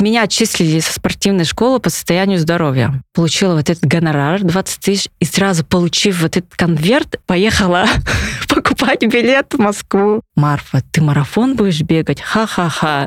меня отчислили со спортивной школы по состоянию здоровья. Получила вот этот гонорар 20 тысяч, и сразу получив вот этот конверт, поехала покупать билет в Москву. Марфа, ты марафон будешь бегать? Ха-ха-ха.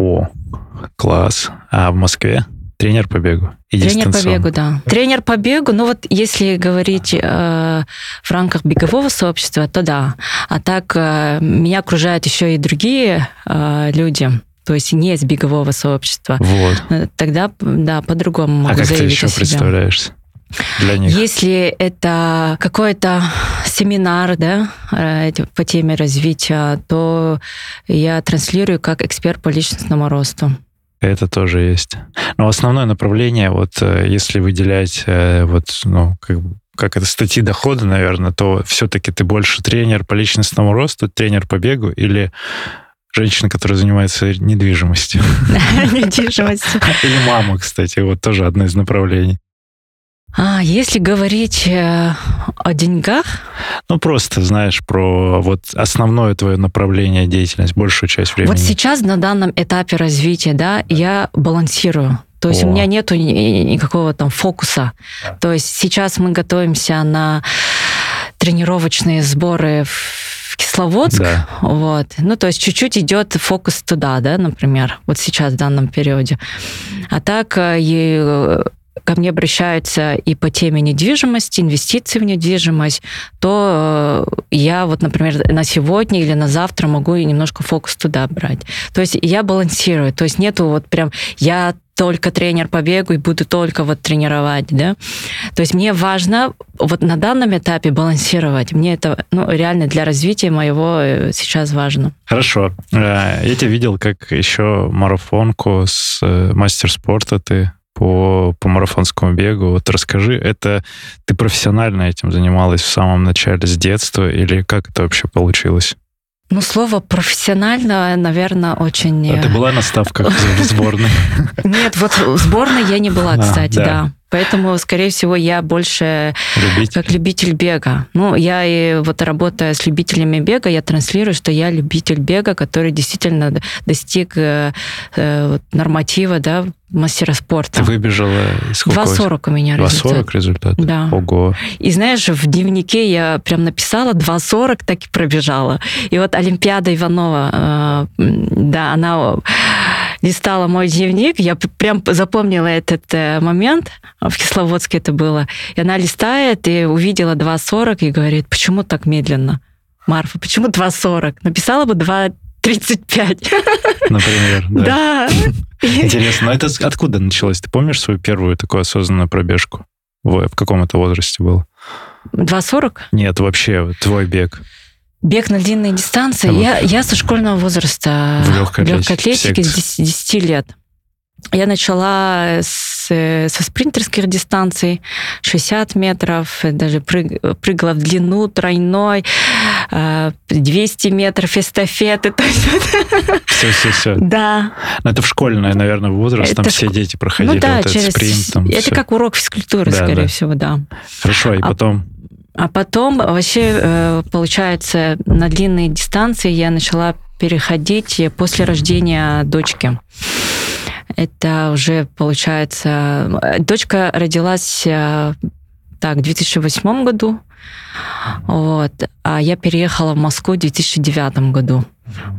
О, класс. А в Москве? Тренер по бегу. И Тренер по бегу, да. Тренер по бегу, ну вот если говорить э, в рамках бегового сообщества, то да. А так э, меня окружают еще и другие э, люди, то есть не из бегового сообщества. Вот. Э, тогда, да, по-другому могу а как ты еще себя. представляешься? Для них? Если это какой-то семинар да, э, по теме развития, то я транслирую как эксперт по личностному росту. Это тоже есть. Но основное направление, вот э, если выделять э, вот, ну, как, как это статьи дохода, наверное, то все-таки ты больше тренер по личностному росту, тренер по бегу или женщина, которая занимается недвижимостью. Недвижимостью. Или мама, кстати, вот тоже одно из направлений. А если говорить э, о деньгах? Ну, просто, знаешь, про вот основное твое направление деятельности, большую часть времени. Вот сейчас на данном этапе развития, да, я балансирую. То есть О. у меня нету никакого там фокуса. То есть сейчас мы готовимся на тренировочные сборы в Кисловодск, да. вот, ну, то есть чуть-чуть идет фокус туда, да, например, вот сейчас в данном периоде. А так э, и ко мне обращаются и по теме недвижимости, инвестиций в недвижимость, то э, я вот, например, на сегодня или на завтра могу немножко фокус туда брать. То есть я балансирую, то есть нету вот прям я только тренер по бегу и буду только вот тренировать, да. То есть мне важно вот на данном этапе балансировать. Мне это ну, реально для развития моего э, сейчас важно. Хорошо. Э, я тебя видел как еще марафонку с мастер спорта ты по, по марафонскому бегу. Вот расскажи, это ты профессионально этим занималась в самом начале, с детства, или как это вообще получилось? Ну, слово профессионально, наверное, очень... А ты была на ставках в сборной? Нет, вот в сборной я не была, а, кстати, да. Поэтому, скорее всего, я больше любитель. как любитель бега. Ну, я и вот работая с любителями бега, я транслирую, что я любитель бега, который действительно достиг э, э норматива, да, мастера спорта. Ты выбежала сколько? 2.40 у меня 2.40 результат. результат? Да. Ого. И знаешь, в дневнике я прям написала 2.40, так и пробежала. И вот Олимпиада Иванова, э, да, она листала мой дневник, я прям запомнила этот э, момент, в Кисловодске это было, и она листает и увидела 2.40 и говорит, почему так медленно? Марфа, почему 2.40? Написала бы 2.35. Например, да. Да. Интересно, но это откуда началось? Ты помнишь свою первую такую осознанную пробежку? В, в каком это возрасте было? 2.40? Нет, вообще, твой бег. Бег на длинные дистанции. А я, я со школьного возраста в легкой, легкой атлетике с 10, 10 лет. Я начала с, со спринтерских дистанций, 60 метров, даже прыг, прыгала в длину тройной, 200 э, метров эстафеты. Все, все, все. Да. Но это в школьный, наверное, возраст, это там все дети проходили ну, да, вот через... этот спринт. Там это все. как урок физкультуры, да, скорее да. всего, да. Хорошо, и а, потом... А потом вообще, э, получается, на длинные дистанции я начала переходить после рождения дочки. Это уже получается... Дочка родилась э, так, в 2008 году, вот, а я переехала в Москву в 2009 году.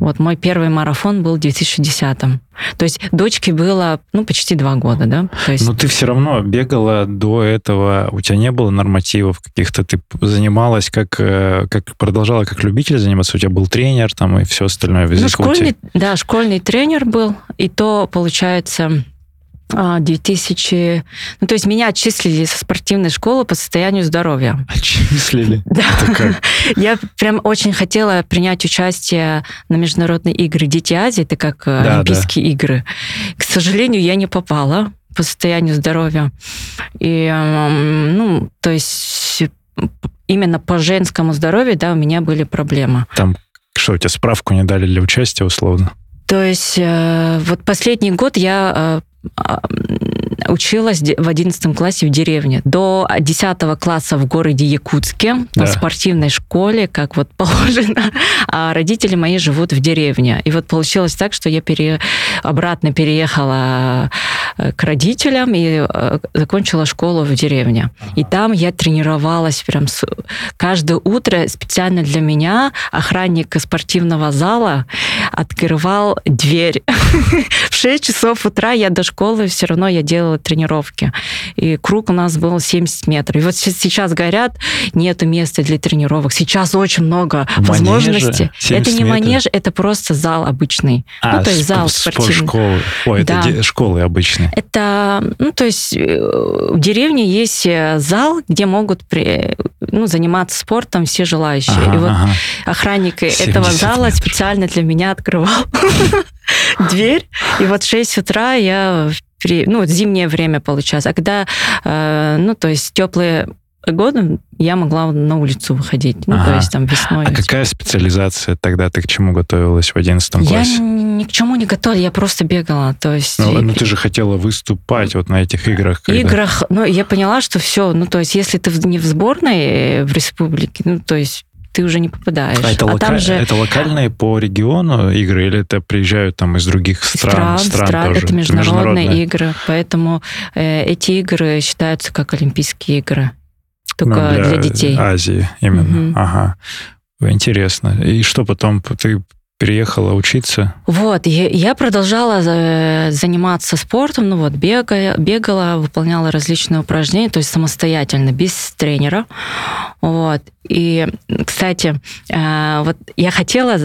Вот мой первый марафон был в 2010. То есть дочке было, ну, почти два года, да? То есть... Но ты все равно бегала до этого, у тебя не было нормативов каких-то, ты занималась как, э, как продолжала как любитель заниматься, у тебя был тренер там и все остальное в ну, школьный, Да, школьный тренер был, и то, получается, 2000... Ну, то есть меня отчислили со спортивной школы по состоянию здоровья. Отчислили? Да. Я прям очень хотела принять участие на международные игры Дети Азии, это как да, Олимпийские да. игры. К сожалению, я не попала по состоянию здоровья. И, ну, то есть именно по женскому здоровью, да, у меня были проблемы. Там что, тебе справку не дали для участия условно? То есть э, вот последний год я э, а, училась в 11 классе в деревне. До 10 класса в городе Якутске, да. в спортивной школе, как вот положено, а родители мои живут в деревне. И вот получилось так, что я пере... обратно переехала э, к родителям и э, закончила школу в деревне. И там я тренировалась прям с... каждое утро специально для меня охранник спортивного зала открывал дверь. В 6 часов утра я до школы все равно я делала тренировки. И круг у нас был 70 метров. И вот сейчас говорят, нет места для тренировок. Сейчас очень много Манежи, возможностей. Это не метров. манеж, это просто зал обычный. А, ну, то есть зал спортивный. Школы. Ой, да. это школы обычные. Это, ну, то есть э, в деревне есть э, зал, где могут при, ну, заниматься спортом все желающие. Ага, и вот ага. охранник этого зала метров. специально для меня открывал дверь. И вот в 6 утра я ну, зимнее время получалось. А когда, э, ну, то есть теплые годы я могла на улицу выходить, ну, ага. то есть там весной. А какая специализация тогда? Ты к чему готовилась в 11 классе? Я ни к чему не готовила, я просто бегала, то есть... Ну, ну ты же хотела выступать вот на этих играх. Когда... Играх, ну, я поняла, что все, ну, то есть если ты не в сборной э, в республике, ну, то есть ты уже не попадаешь. А это, а лока... же... это локальные по региону игры или это приезжают там из других стран? Стран, стран, стран тоже? Это международные, международные игры, поэтому э, эти игры считаются как Олимпийские игры, только ну, для, для детей. Азии именно, угу. ага. Интересно. И что потом ты переехала учиться? Вот, я продолжала э, заниматься спортом, ну вот, бегая, бегала, выполняла различные упражнения, то есть самостоятельно, без тренера. Вот. И, кстати, э, вот я хотела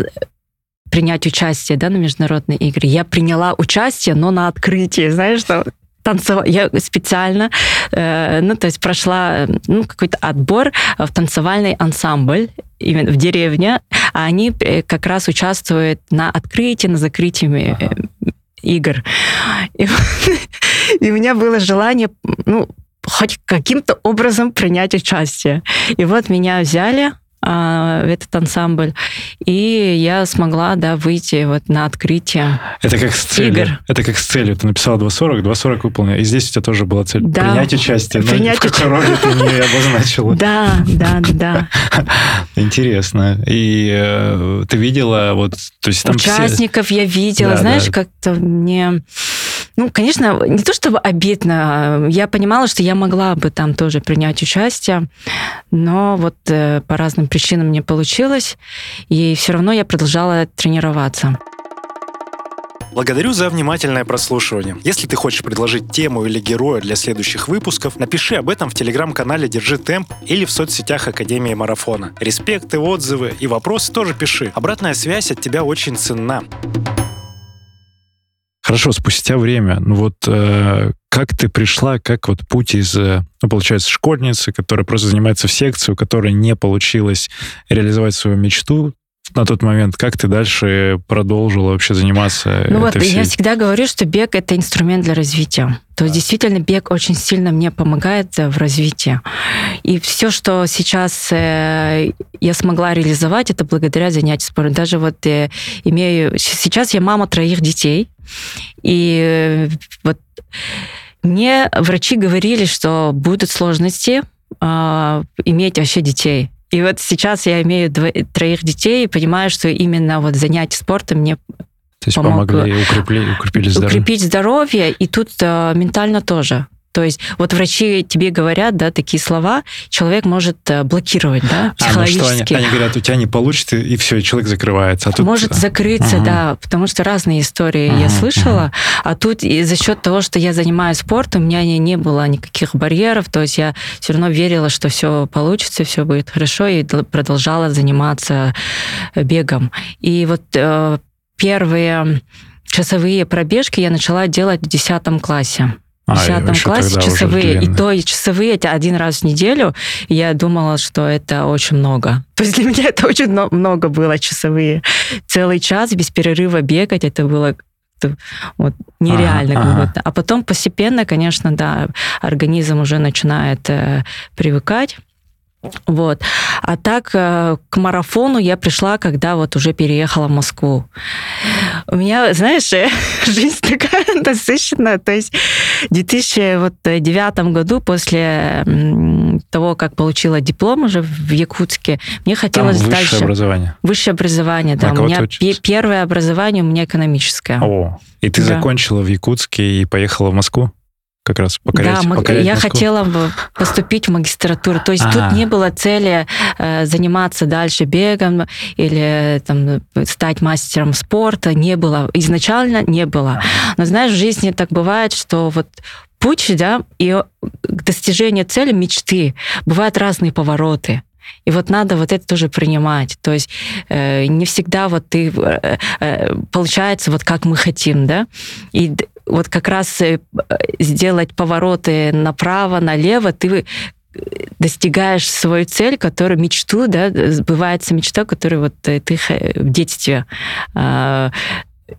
принять участие да, на международные игры. Я приняла участие, но на открытии, знаешь, что танцевать. Я специально, э, ну, то есть прошла ну, какой-то отбор в танцевальный ансамбль именно в деревне, а они э, как раз участвуют на открытии, на закрытии ага. Э, игр. И, и у меня было желание, ну, хоть каким-то образом принять участие. И вот меня взяли, а, в этот ансамбль. И я смогла, да, выйти вот на открытие Это как с целью. Игр. Это как с целью. Ты написала 2.40, 2.40 выполнила. И здесь у тебя тоже была цель. Да. Принять участие. Но Принять в какой роли ты не обозначила. Да, да, да. Интересно. И э, ты видела вот... То есть там Участников я видела. Знаешь, как-то мне... Ну, конечно, не то чтобы обидно. Я понимала, что я могла бы там тоже принять участие, но вот э, по разным причинам не получилось, и все равно я продолжала тренироваться. Благодарю за внимательное прослушивание. Если ты хочешь предложить тему или героя для следующих выпусков, напиши об этом в телеграм-канале «Держи темп» или в соцсетях Академии Марафона. Респекты, отзывы и вопросы тоже пиши. Обратная связь от тебя очень ценна. Хорошо, спустя время, ну вот э, как ты пришла, как вот путь из, э, ну, получается, школьницы, которая просто занимается в секции, у которой не получилось реализовать свою мечту, на тот момент, как ты дальше продолжила вообще заниматься? Ну вот, всей... я всегда говорю, что бег это инструмент для развития. То есть действительно бег очень сильно мне помогает э, в развитии. И все, что сейчас э, я смогла реализовать, это благодаря занятиям спортом. Даже вот имею... Сейчас я мама троих детей, и вот мне врачи говорили, что будут сложности э, иметь вообще детей. И вот сейчас я имею дво- троих детей и понимаю, что именно вот занятия спортом мне то есть помог, помогли укрепли, укрепили здоровье. Укрепить здоровье, и тут э, ментально тоже. То есть вот врачи тебе говорят, да, такие слова, человек может э, блокировать, да, психологически. А, ну что они, они говорят, у тебя не получится, и все, и человек закрывается. А тут... Может закрыться, угу. да, потому что разные истории угу, я слышала, угу. а тут и за счет того, что я занимаюсь спортом, у меня не, не было никаких барьеров, то есть я все равно верила, что все получится, все будет хорошо, и продолжала заниматься э, бегом. И вот э, первые часовые пробежки я начала делать в 10 классе. В 10 а, классе часовые. И то и часовые это один раз в неделю. И я думала, что это очень много. То есть для меня это очень много было часовые. Целый час без перерыва бегать, это было вот, нереально ага, ага. А потом постепенно, конечно, да, организм уже начинает э, привыкать. Вот. А так э, к марафону я пришла, когда вот уже переехала в Москву. У меня, знаешь, жизнь такая насыщенная. То есть в 2009 году, после того, как получила диплом уже в Якутске, мне хотелось Там высшее дальше... образование. Высшее образование, да. У меня первое образование у меня экономическое. О, и ты да. закончила в Якутске и поехала в Москву? Как раз покорять, да, покорять я Москву. хотела поступить в магистратуру. То есть А-а-а. тут а. не было цели э, заниматься дальше бегом или там, стать мастером спорта. Не было. Изначально не было. Но знаешь, в жизни так бывает, что вот путь, да, и к достижению цели мечты бывают разные повороты. И вот надо вот это тоже принимать. То есть э, не всегда вот ты э, э, получается вот как мы хотим, да. И вот как раз э, сделать повороты направо, налево, ты достигаешь свою цель, которую мечту, да, сбывается мечта, которую вот ты в детстве э,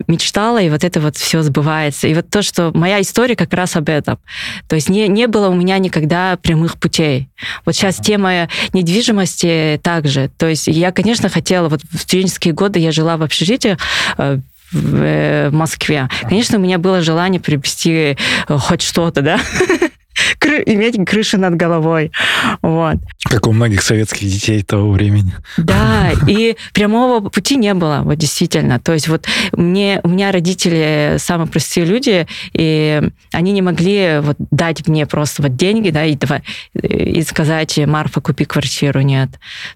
мечтала, и вот это вот все сбывается. И вот то, что моя история как раз об этом. То есть не, не было у меня никогда прямых путей. Вот сейчас тема недвижимости также. То есть я, конечно, хотела, вот в студенческие годы я жила в общежитии, э, в Москве. Конечно, у меня было желание приобрести э, хоть что-то, да, иметь крышу над головой. Вот. Как у многих советских детей того времени. Да, и прямого пути не было, вот действительно. То есть вот мне, у меня родители самые простые люди, и они не могли вот дать мне просто вот деньги, да, и, и сказать, Марфа, купи квартиру, нет.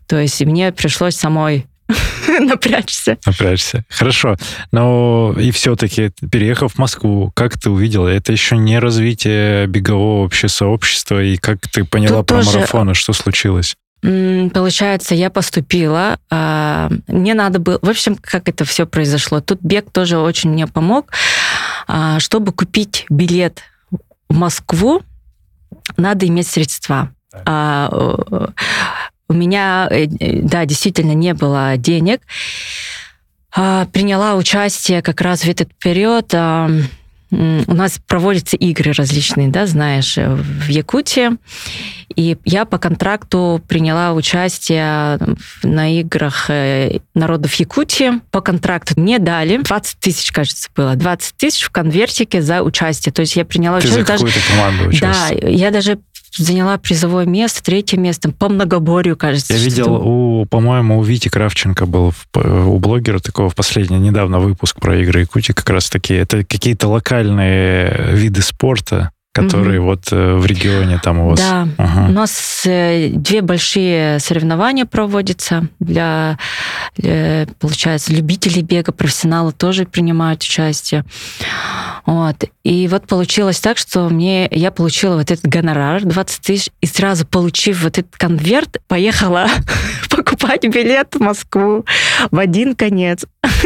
То есть мне пришлось самой напрячься. Напрячься. Хорошо. Но и все-таки, переехав в Москву, как ты увидела? Это еще не развитие бегового вообще сообщества, и как ты поняла Тут про тоже... марафоны, что случилось? Получается, я поступила, а, мне надо было... В общем, как это все произошло? Тут бег тоже очень мне помог. А, чтобы купить билет в Москву, надо иметь средства. А, у меня, э, да, действительно не было денег. А, приняла участие как раз в этот период. А, у нас проводятся игры различные, да, знаешь, в Якутии. И я по контракту приняла участие на играх э, народов Якутии. По контракту мне дали 20 тысяч, кажется, было. 20 тысяч в конвертике за участие. То есть я приняла Ты участие. За даже... команду участвовала? Да, я даже заняла призовое место, третье место по многоборью, кажется. Я видел, у, по-моему, у Вити Кравченко был в, у блогера такого в последний недавно выпуск про игры Якутии как раз таки. Это какие-то локальные виды спорта, которые угу. вот э, в регионе там у вас. Да, ага. у нас э, две большие соревнования проводятся для, для, получается, любителей бега, профессионалы тоже принимают участие. Вот. И вот получилось так, что мне я получила вот этот гонорар 20 тысяч, и сразу получив вот этот конверт, поехала покупать билет в Москву в один конец.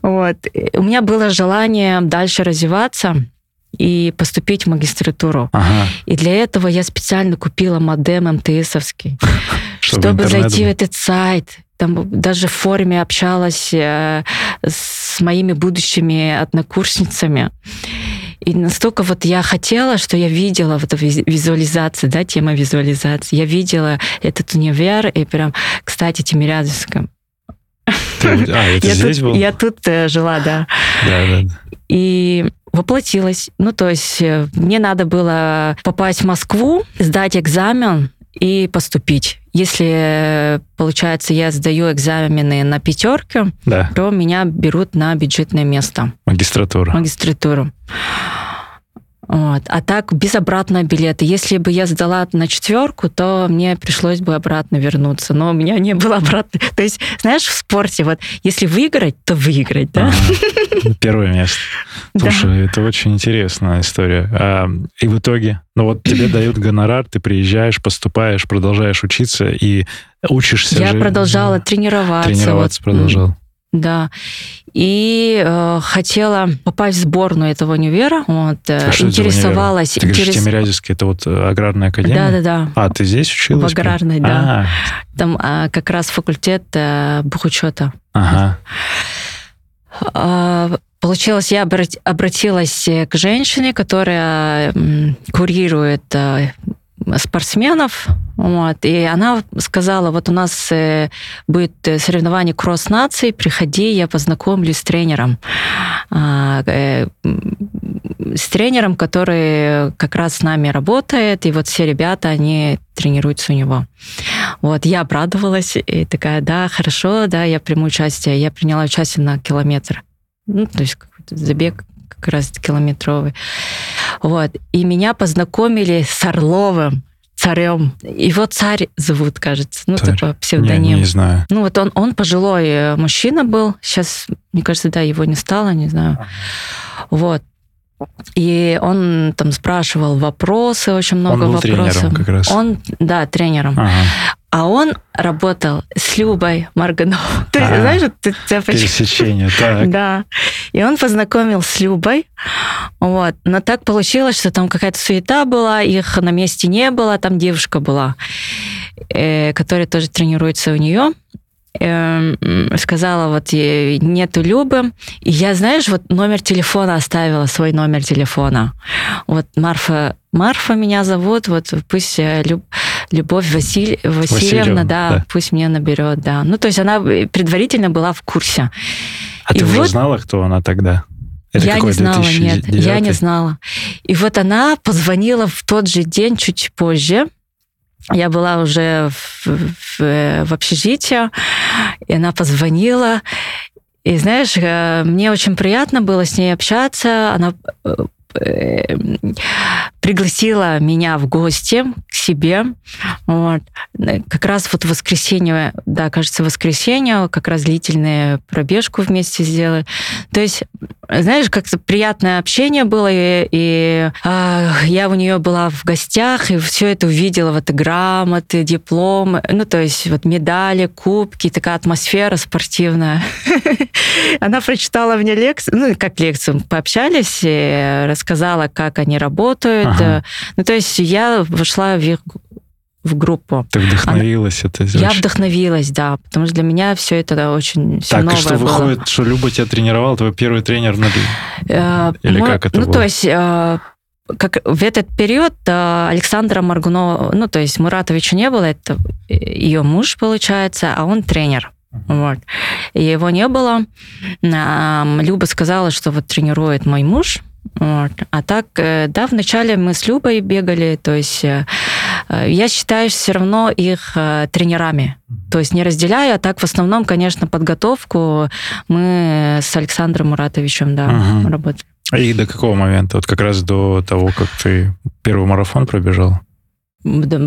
Вот. У меня было желание дальше развиваться и поступить в магистратуру. Ага. И для этого я специально купила модем МТСовский, чтобы, зайти в этот сайт. Там даже в форуме общалась э, с моими будущими однокурсницами. И настолько вот я хотела, что я видела вот эту визуализацию, да, тема визуализации. Я видела этот универ, и прям, кстати, Тимирязевском. Ты, а, это я здесь тут, был? Я тут э, жила, да. Да, да. И воплотилась. Ну, то есть э, мне надо было попасть в Москву, сдать экзамен и поступить. Если, получается, я сдаю экзамены на пятерке, да. то меня берут на бюджетное место. Магистратура. Магистратуру. Вот. А так без обратного билета. Если бы я сдала на четверку, то мне пришлось бы обратно вернуться. Но у меня не было обратно. То есть, знаешь, в спорте вот, если выиграть, то выиграть, да? Ага. Первое место. Слушай, да. это очень интересная история. А, и в итоге, ну вот тебе дают гонорар, ты приезжаешь, поступаешь, продолжаешь учиться и учишься. Я же, продолжала тренироваться. Тренироваться вот. продолжал. Да. И э, хотела попасть в сборную этого универа. Вот, э, А что это интересовалась. универ? Ты говоришь, Тимирязевский, это вот э, аграрная академия? Да, да, да. А, ты здесь училась? В аграрной, да. А, Там а, как раз факультет э, бухучета. ага. А, Получилось, я обрат- обратилась к женщине, которая курирует спортсменов, вот, и она сказала, вот у нас э, будет э, соревнование кросс наций, приходи, я познакомлюсь с тренером. А, э, С тренером, который как раз с нами работает, и вот все ребята, они тренируются у него. Вот, я обрадовалась и такая, да, хорошо, да, я приму участие. Я приняла участие на километр. Ну, то есть забег как раз километровый. Вот. И меня познакомили с Орловым, царем. Его царь зовут, кажется. Ну, Царь. такой Не, псевдоним. не знаю. Ну, вот он, он пожилой э, мужчина был. Сейчас, мне кажется, да, его не стало, не знаю. Вот. И он там спрашивал вопросы, очень много был вопросов. тренером как раз. Он, да, тренером. Ага. А он работал с Любой Маргановой. Ты А. знаешь, ты, почему- Пересечение, так. Да. И он познакомил с Любой. Вот. Но так получилось, что там какая-то суета была, их на месте не было, там девушка была, э, которая тоже тренируется у нее. Эм, сказала, вот э, нету Любы. И я, знаешь, вот номер телефона оставила, свой номер телефона. Вот Марфа, Марфа меня зовут, вот пусть э, Люб- Любовь Василь, Васильевна, Васильевна, да, да. пусть меня наберет, да. Ну, то есть она предварительно была в курсе. А И ты уже вот- знала, кто она тогда? Это я не знала, нет, 2009? я не знала. И вот она позвонила в тот же день, чуть позже. Я была уже в, в- в общежитии, и она позвонила. И знаешь, э, мне очень приятно было с ней общаться. Она э, э, пригласила меня в гости к себе. Вот. Э, Как раз вот воскресенье, да, кажется, воскресенье, как раз длительную пробежку вместе сделали. То есть, знаешь, как-то приятное общение было, и, и, а, я у нее была в гостях, и все это увидела, вот и грамоты, дипломы, ну, то есть вот медали, кубки, такая атмосфера спортивная. Она прочитала мне лекцию, ну, как лекцию, пообщались, рассказала, как они работают. Ага. Ну, то есть я вошла в их в группу. Ты вдохновилась это Я вдохновилась, да, потому что для меня все это очень всё Так, и новое что было. выходит, что Люба тебя тренировала, твой первый тренер на Э, Или мы- как это Ну, было? то есть э, как в этот период э, Александра Маргунова, ну, то есть Муратовича не было, это ее муж, получается, а он тренер. Вот. И его не было. Люба сказала, что вот тренирует мой муж. Вот. А так, э, да, вначале мы с Любой бегали, то есть э, э, я считаю все равно их тренерами. То есть не разделяю, а так в основном, конечно, подготовку мы с Александром Муратовичем, да, Мгм. работаем. И до какого момента? Вот как раз до того, как ты первый марафон пробежал?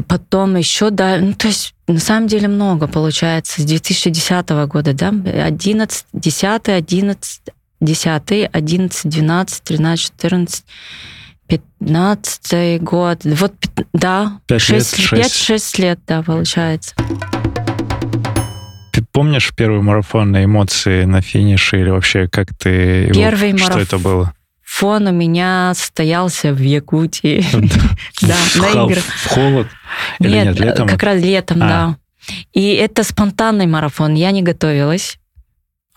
Потом еще, да, ну, то есть на самом деле много получается. С 2010 года, да, 11, 10, 11, 10, 11, 12, 13, 14, 15 год. Вот, да, Пять лет, 6, шесть. 5-6 лет, да, получается. Ты помнишь первый марафон на эмоции на финише или вообще как ты... его- Первый Что это было? Фон у меня состоялся в Якутии. Да, на играх. в холод? Нет, как раз летом, А. да. И это спонтанный марафон, я не готовилась.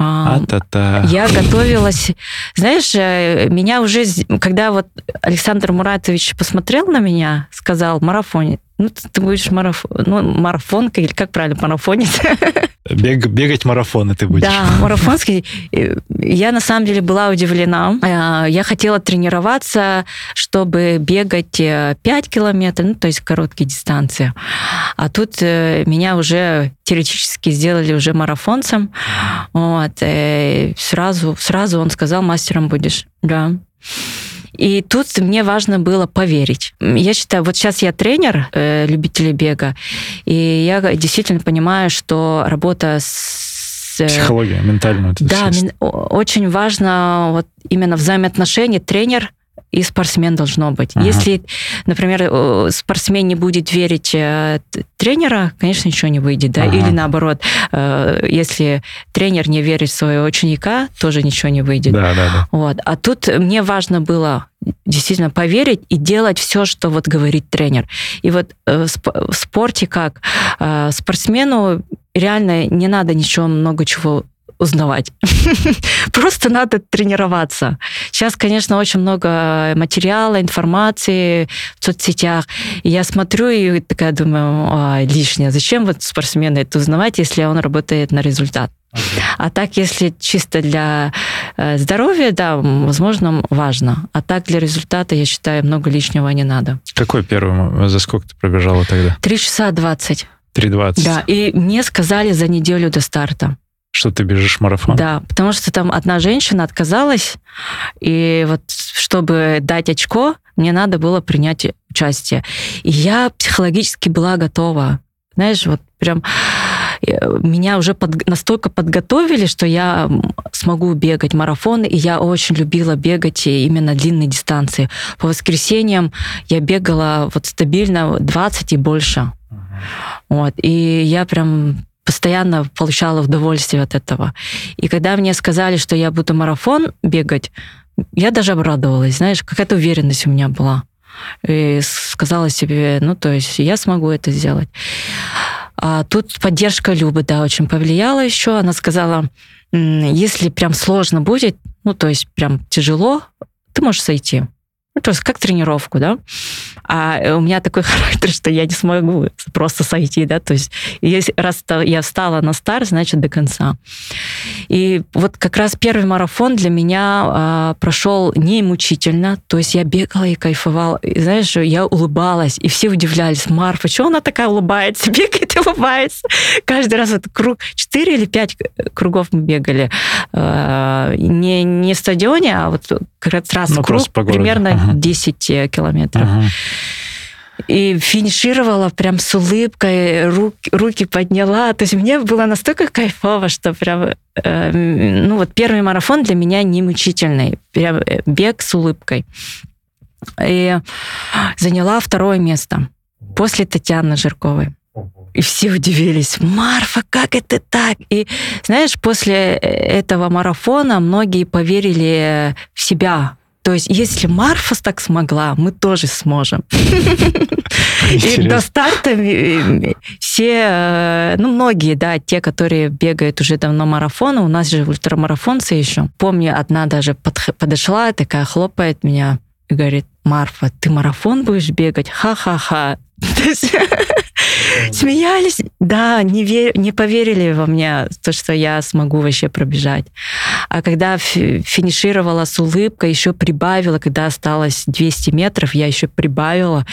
А, А-та-та. Я готовилась, знаешь, э, меня уже, когда вот Александр Муратович посмотрел на меня, сказал, марафоне, ну, ты ты будешь марафон, ну, марафонка, или как правильно, марафонец? Бег- бегать марафоны ты будешь. Да, марафонский. Э, Я на самом деле была удивлена. Э, Я хотела тренироваться, чтобы бегать э, 5 километров, ну, то есть короткие дистанции. А тут э, меня уже теоретически сделали уже марафонцем. Вот. э, Сразу, сразу он сказал, мастером будешь. Да. И тут мне важно было поверить. Я считаю, вот сейчас я тренер э, любителей бега, и я действительно понимаю, что работа с... э, Психология, вот это Да, мен- очень важно вот именно взаимоотношения тренер и спортсмен должно быть. Ага. Если, например, э, спортсмен не будет верить э, тренера, конечно, ничего не выйдет, да, ага. или наоборот, э, если тренер не верит в своего ученика, тоже ничего не выйдет. Да, да, да. Вот. А тут мне важно было действительно поверить и делать все, что вот говорит тренер. И вот в спорте как спортсмену реально не надо ничего много чего узнавать. Просто надо тренироваться. Сейчас, конечно, очень много материала, информации в соцсетях. И я смотрю и такая думаю, а, лишнее. Зачем вот спортсмены это узнавать, если он работает на результат? А так, если чисто для э, здоровья, да, возможно, важно. А так для результата, я считаю, много лишнего не надо. Какой первый? За сколько ты пробежала тогда? Три часа двадцать. Три двадцать. Да, и мне сказали за неделю до старта. Что ты бежишь марафон? Да, потому что там одна женщина отказалась, и вот чтобы дать очко, мне надо было принять участие. И я психологически была готова. Знаешь, вот прям э, меня уже под, настолько подготовили, что я смогу бегать марафоны, и я очень любила бегать именно длинные дистанции. По воскресеньям я бегала вот стабильно 20 и больше. Вот, и я прям постоянно получала удовольствие от этого. И когда мне сказали, что я буду марафон бегать, я даже обрадовалась, знаешь, какая-то уверенность у меня была. И сказала себе, ну, то есть я смогу это сделать. А тут поддержка Любы, да, очень повлияла еще. Она сказала, если прям сложно будет, ну, то есть прям тяжело, ты можешь сойти. Ну, то есть как тренировку, да. А у меня такой характер, что я не смогу просто сойти, да, то есть если раз я встала на старт, значит, до конца. И вот как раз первый марафон для меня а, прошел не мучительно, то есть я бегала и кайфовала. И, знаешь, я улыбалась, и все удивлялись, Марфа, почему она такая улыбается, бегает и улыбается? Каждый раз вот круг, 4 или 5 кругов мы бегали. А, не, не в стадионе, а вот как раз ну, круг примерно ага. 10 э, километров. Ага. И финишировала прям с улыбкой, рук, руки подняла. То есть мне было настолько кайфово, что прям... Э, ну вот первый марафон для меня не мучительный. Прям э, бег с улыбкой. И заняла второе место после Татьяны Жирковой. И все удивились, Марфа, как это так? И знаешь, после этого марафона многие поверили в себя, то есть, если Марфа так смогла, мы тоже сможем. И до старта все, э, ну, многие, да, те, которые бегают уже давно марафоны, у нас же ультрамарафонцы еще. Помню, одна даже подошла, такая хлопает меня и говорит, Марфа, ты марафон будешь бегать? Ха-ха-ха. Смеялись, да, не, вер, не поверили во мне, то, что я смогу вообще пробежать. А когда финишировала с улыбкой, еще прибавила, когда осталось 200 метров, я еще прибавила.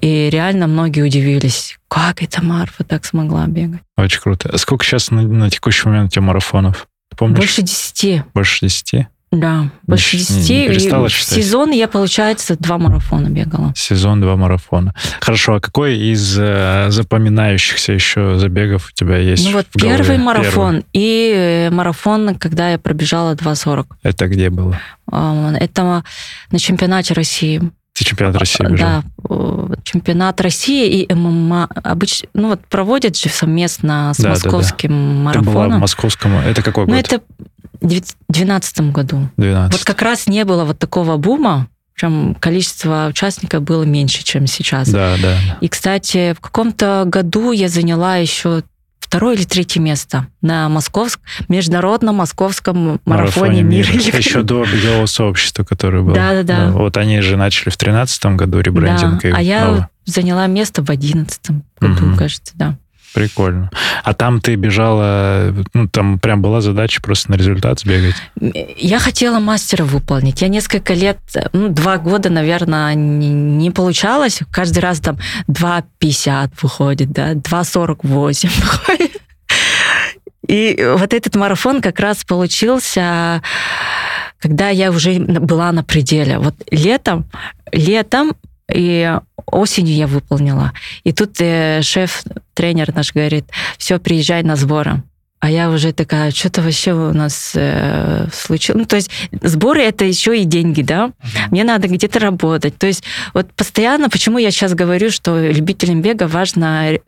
И реально многие удивились, как это Марфа так смогла бегать. Очень круто. А сколько сейчас на, на текущий момент у тебя марафонов? Помнишь? Больше десяти. Больше десяти? Да, больше десяти. В сезон я, получается, два марафона бегала. Сезон, два марафона. Хорошо, а какой из э, запоминающихся еще забегов у тебя есть? Ну вот первый марафон первый. и э, марафон, когда я пробежала 2.40. Это где было? Это на чемпионате России. Ты чемпионат России бежал? Да, чемпионат России и ММА. Обычно, ну вот проводят же совместно с да, московским да, да. марафоном. Ты была в московском. Это какой ну, год? Ну это 2012 году. 12. Вот как раз не было вот такого бума, прям количество участников было меньше, чем сейчас. Да, да. И, кстати, в каком-то году я заняла еще второе или третье место на московск, международном московском марафоне, марафоне мира. мира. Еще до бегового сообщества, которое было. Да, да, да. Вот они же начали в 2013 году ребрендинг. Да, а я заняла место в 2011 году, угу. кажется, да. Прикольно. А там ты бежала, ну, там прям была задача просто на результат сбегать? Я хотела мастера выполнить. Я несколько лет, ну, два года, наверное, не, не получалось. Каждый раз там 2,50 выходит, да, 2,48 выходит. И вот этот марафон как раз получился, когда я уже была на пределе. Вот летом, летом и осенью я выполнила. И тут э, шеф, тренер наш говорит, все, приезжай на сборы. а я уже такая, что-то вообще у нас э, случилось. Ну, то есть сборы это еще и деньги, да? Uh-huh. Мне надо где-то работать. То есть вот постоянно, почему я сейчас говорю, что любителям бега важно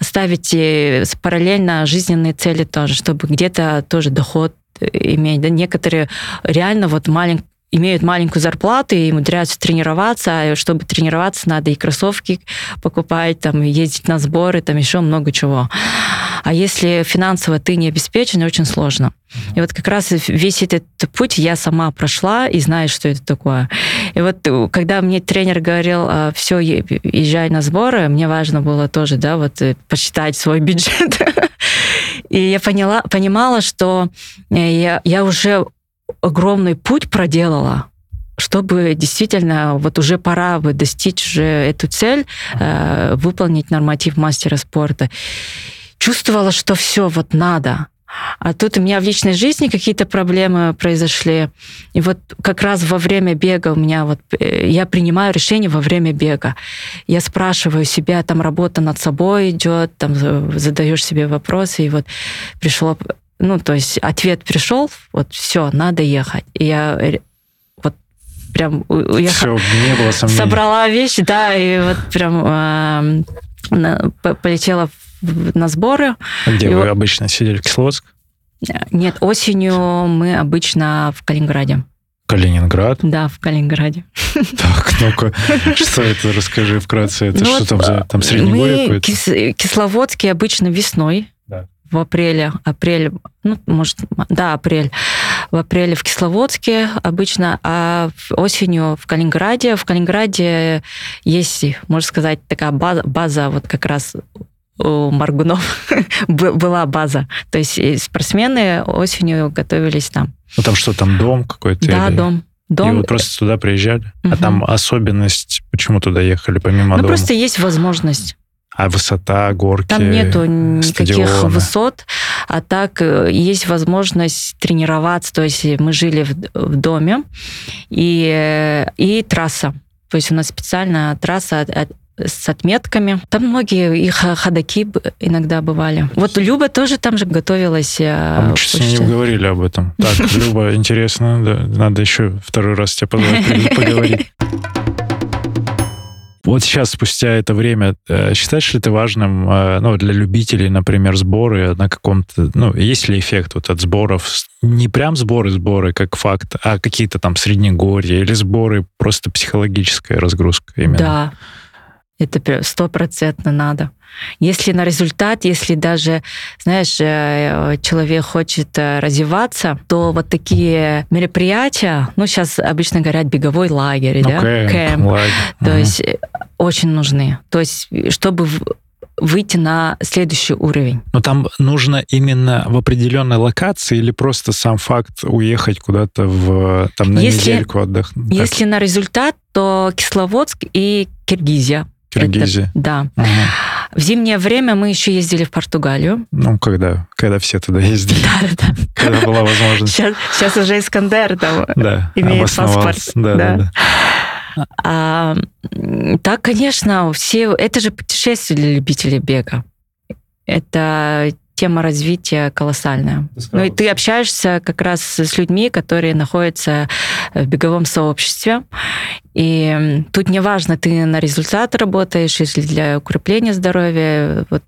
ставить э, параллельно жизненные цели тоже, чтобы где-то тоже доход иметь. Да? Некоторые реально вот маленькие имеют маленькую зарплату и умудряются тренироваться, а чтобы тренироваться, надо и кроссовки покупать, там, ездить на сборы, там еще много чего. А если финансово ты не обеспечен, очень сложно. И вот как раз весь этот путь я сама прошла и знаю, что это такое. И вот э, когда мне тренер говорил, «А, все, езжай на сборы, мне важно было тоже, да, вот э, посчитать свой бюджет. И я поняла, понимала, что э, я, я уже огромный путь проделала, чтобы действительно вот уже пора бы достичь уже эту цель, э, выполнить норматив мастера спорта чувствовала, что все, вот надо. А тут у меня в личной жизни какие-то проблемы произошли. И вот как раз во время бега у меня вот... Э, я принимаю решение во время бега. Я спрашиваю себя, там работа над собой идет, там задаешь себе вопросы, и вот пришло... Ну, то есть ответ пришел, вот все, надо ехать. И я вот прям уехала. Все, не было сомнений. Собрала вещи, да, и вот прям э, полетела на сборы. Где и вы вот... обычно сидели? В Кисловодск? Нет, осенью мы обычно в Калининграде. Калининград? Да, в Калининграде. Так, ну-ка, что это, расскажи вкратце. Это ну, что там за там среднегорье какое-то? Кис, Кисловодские обычно весной. В апреле, апрель, ну, может, да, апрель. В апреле в Кисловодске обычно, а осенью в Калининграде. В Калининграде есть, можно сказать, такая база, база вот как раз у Маргунов была база. То есть спортсмены осенью готовились там. Ну там что, там дом какой-то? Да, или... дом. Дом. И вы просто туда приезжали? Угу. А там особенность, почему туда ехали помимо ну, дома? Ну, просто есть возможность. А высота, горки, Там нету никаких стадиона. высот, а так э, есть возможность тренироваться. То есть мы жили в, в доме, и, э, и трасса. То есть у нас специальная трасса с отметками. Там многие их ходаки иногда бывали. Вот Люба тоже там же готовилась. Э, а мы чуть не говорили об этом. Так, Люба, интересно, надо еще второй раз тебя позвать поговорить. Вот сейчас, спустя это время, э, считаешь ли ты важным, э, ну, для любителей, например, сборы на каком-то, ну, есть ли эффект вот от сборов, не прям сборы-сборы, как факт, а какие-то там среднегорья или сборы, просто психологическая разгрузка именно? Да, это стопроцентно надо. Если на результат, если даже, знаешь, э, человек хочет развиваться, то вот такие мероприятия, ну, сейчас обычно говорят беговой лагерь, ну, да, кэмп, кэмп лагерь. то угу. есть очень нужны. То есть, чтобы выйти на следующий уровень. Но там нужно именно в определенной локации или просто сам факт уехать куда-то в там на если, недельку отдохнуть? Если на результат, то Кисловодск и Киргизия. Киргизия. Это, да. Ага. В зимнее время мы еще ездили в Португалию. Ну, когда? Когда все туда ездили. Да, да, да. Когда была возможность. Сейчас, сейчас уже Искандер там да, имеет паспорт. Да, да. да. А, так, конечно, все... Это же путешествие для любителей бега. Это тема развития колоссальная. Ну и ты общаешься как раз с людьми, которые находятся в беговом сообществе. И тут не важно, ты на результат работаешь, если для укрепления здоровья. Вот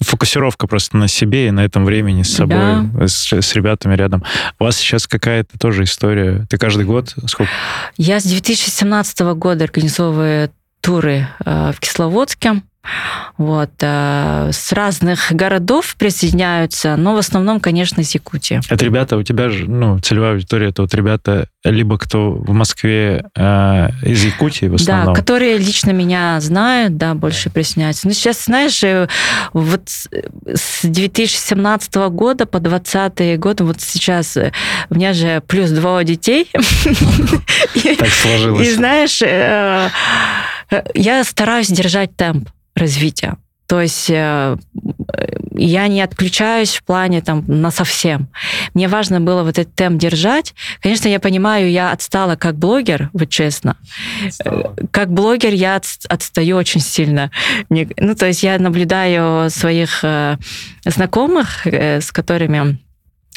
фокусировка просто на себе и на этом времени с собой, да. с, с ребятами рядом. У вас сейчас какая-то тоже история? Ты каждый год сколько? Я с 2017 года организовываю туры э, в Кисловодске. Вот. Э, с разных городов присоединяются, но в основном, конечно, из Якутии. Это ребята, у тебя же, ну, целевая аудитория, это вот ребята, либо кто в Москве э, из Якутии в основном. Да, которые лично меня знают, да, больше присоединяются. Но сейчас, знаешь, э, вот с 2017 года по 2020 год, вот сейчас э, у меня же плюс двое детей. Так сложилось. И знаешь, я стараюсь держать темп развития. То есть э, я не отключаюсь в плане там на совсем. Мне важно было вот этот темп держать. Конечно, я понимаю, я отстала как блогер, вот честно. Отстала. Как блогер я отстаю очень сильно. ну, то есть я наблюдаю своих э, знакомых, э, с которыми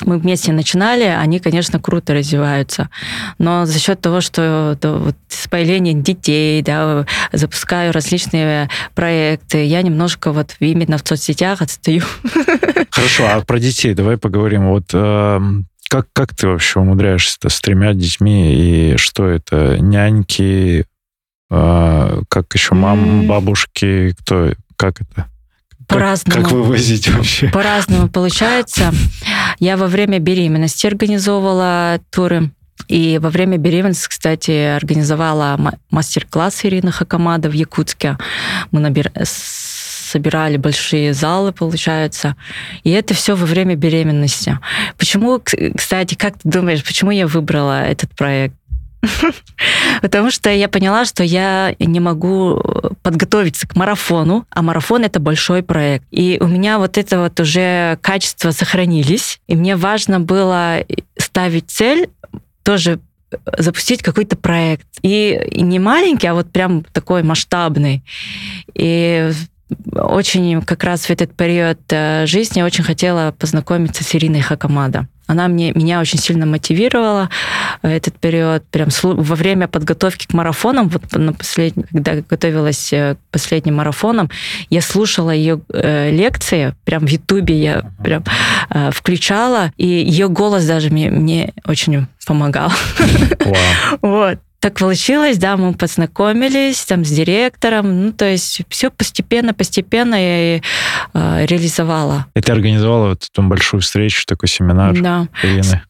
мы вместе начинали, они, конечно, круто развиваются. Но за счет того, что да, вот, появление детей, да, запускаю различные проекты, я немножко вот именно в соцсетях отстаю. Хорошо, а про детей давай поговорим. Вот э, как, как ты вообще умудряешься с тремя детьми, и что это? Няньки, э, как еще мам, бабушки, кто, как это? По-разному. Как вывозить вообще? По-разному получается. Я во время беременности организовывала туры. И во время беременности, кстати, организовала мастер-класс Ирины Хакамада в Якутске. Мы набир... собирали большие залы, получается. И это все во время беременности. Почему, кстати, как ты думаешь, почему я выбрала этот проект? Потому что я поняла, что я не могу подготовиться к марафону, а марафон это большой проект. И у меня вот это вот уже качества сохранились, и мне важно было ставить цель тоже запустить какой-то проект. И, не маленький, а вот прям такой масштабный. И очень как раз в этот период э, жизни очень хотела познакомиться с Ириной Хакамада. Она мне, меня очень сильно мотивировала э, этот период. Прям во время подготовки к марафонам, вот на последний, когда готовилась э, к последним марафонам, я слушала ее э, лекции, прям в Ютубе я прям э, включала, и ее голос даже мне, мне очень помогал. Wow. вот так получилось, да, мы познакомились там с директором, ну, то есть все постепенно, постепенно я и, э, реализовала. И ты организовала вот эту большую встречу, такой семинар да. Ирины?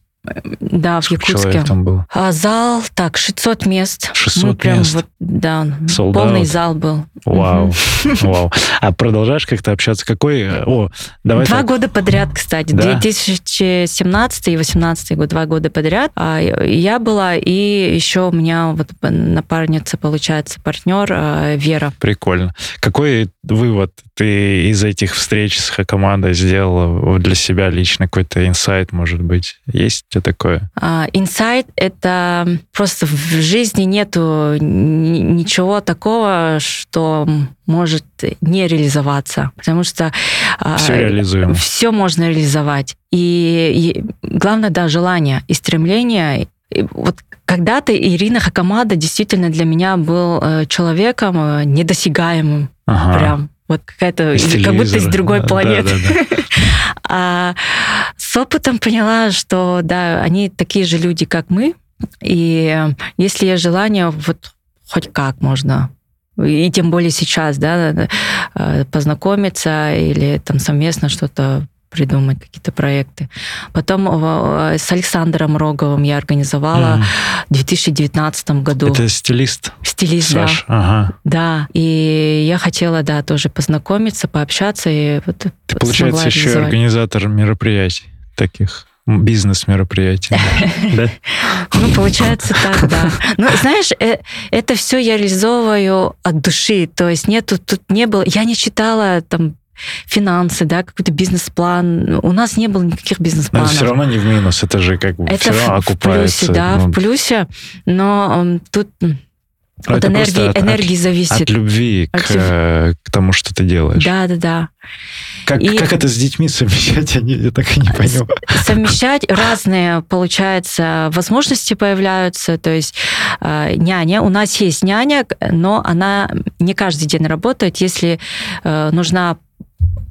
Да, Сколько в Якутске. там был? А, зал, так, 600 мест. 600 Мы прям мест? Вот, да, Sold полный out. зал был. Вау, вау. А продолжаешь как-то общаться? Какой? О, давай Два так. года подряд, кстати. Да? 2017 и 2018 год, два года подряд. А я была, и еще у меня вот напарница, получается, партнер а, Вера. Прикольно. Какой вывод ты из этих встреч с командой сделала для себя лично? Какой-то инсайт, может быть? Есть тебя такое? А, инсайт это просто в жизни нету ничего такого, что может не реализоваться, потому что все реализуемо. Все можно реализовать. И, и главное, да, желание и стремление. И вот когда-то Ирина Хакамада действительно для меня был э, человеком э, недосягаемым. Ага. Прям вот какая-то, как будто из другой планеты. Да, да, да. а с опытом поняла, что да, они такие же люди, как мы, и если есть желание, вот хоть как можно? И тем более сейчас, да, э, познакомиться или там совместно что-то придумать какие-то проекты. Потом э, с Александром Роговым я организовала mm. в 2019 году. Это стилист? Стилист, Саш. да. Ага. Да, и я хотела, да, тоже познакомиться, пообщаться. И вот Ты, получается, еще организатор мероприятий таких бизнес-мероприятие. Да? Ну, получается так, да. Ну, знаешь, э, это все я реализовываю от души. То есть нету, тут не было... Я не читала там финансы, да, какой-то бизнес-план. У нас не было никаких бизнес-планов. Но все равно не в минус, это же как бы это все равно в окупается. плюсе, да, ну... в плюсе, но тут но от энергии, от, энергии зависит. От любви от к, любви. к тому, что ты делаешь. Да, да, да. Как, и как это с детьми совмещать, я, не, я так и не понял. Совмещать разные, получается, возможности появляются. То есть э, няня, у нас есть няня, но она не каждый день работает. Если э, нужна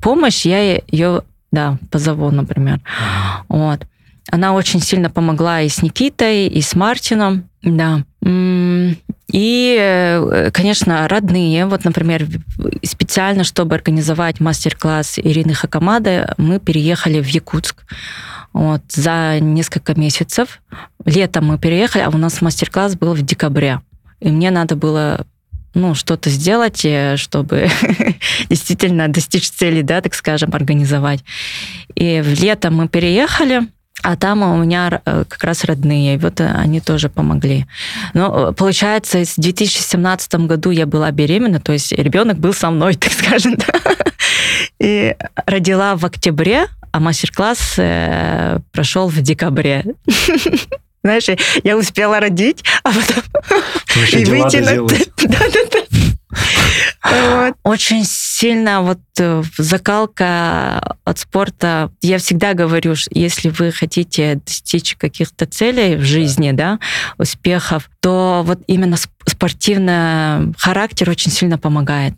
помощь, я ее, да, позову, например. Вот. Она очень сильно помогла и с Никитой, и с Мартином, да. И, э, конечно, родные. Вот, например, специально, чтобы организовать мастер-класс Ирины Хакамады, мы переехали в Якутск. Вот, за несколько месяцев. Летом мы переехали, а у нас мастер-класс был в декабре. И мне надо было ну, что-то сделать, э, чтобы действительно достичь цели, да, так скажем, организовать. И в лето мы переехали, а там у меня э, как раз родные, и вот они тоже помогли. Но э, получается, в 2017 году я была беременна, то есть ребенок был со мной, так скажем. Да? И родила в октябре, а мастер-класс э, прошел в декабре. Знаешь, я успела родить, а потом и выйти на... Да-да-да. Вот. Очень сильно вот э, закалка от спорта. Я всегда говорю, если вы хотите достичь каких-то целей в жизни, да, успехов, то вот именно спортивный характер очень сильно помогает.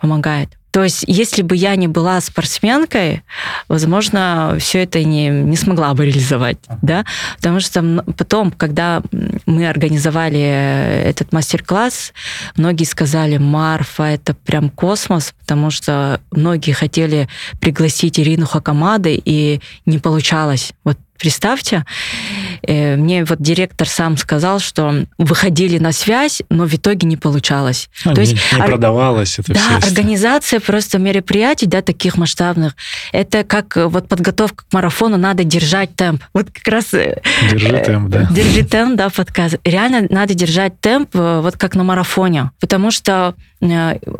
Помогает. То есть, если бы я не была спортсменкой, возможно, все это не, не смогла бы реализовать, да, потому что потом, когда мы организовали этот мастер-класс, многие сказали, Марфа, это прям космос, потому что многие хотели пригласить Ирину Хакамады, и не получалось. Вот Представьте, э, мне вот директор сам сказал, что выходили на связь, но в итоге не получалось. Ну, То не, есть не продавалось это Да, все. организация просто мероприятий, да, таких масштабных. Это как э, вот подготовка к марафону, надо держать темп. Вот как раз... Э, Держи темп, да. Держи темп, да, подкаст. Реально надо держать темп, вот как на марафоне, потому что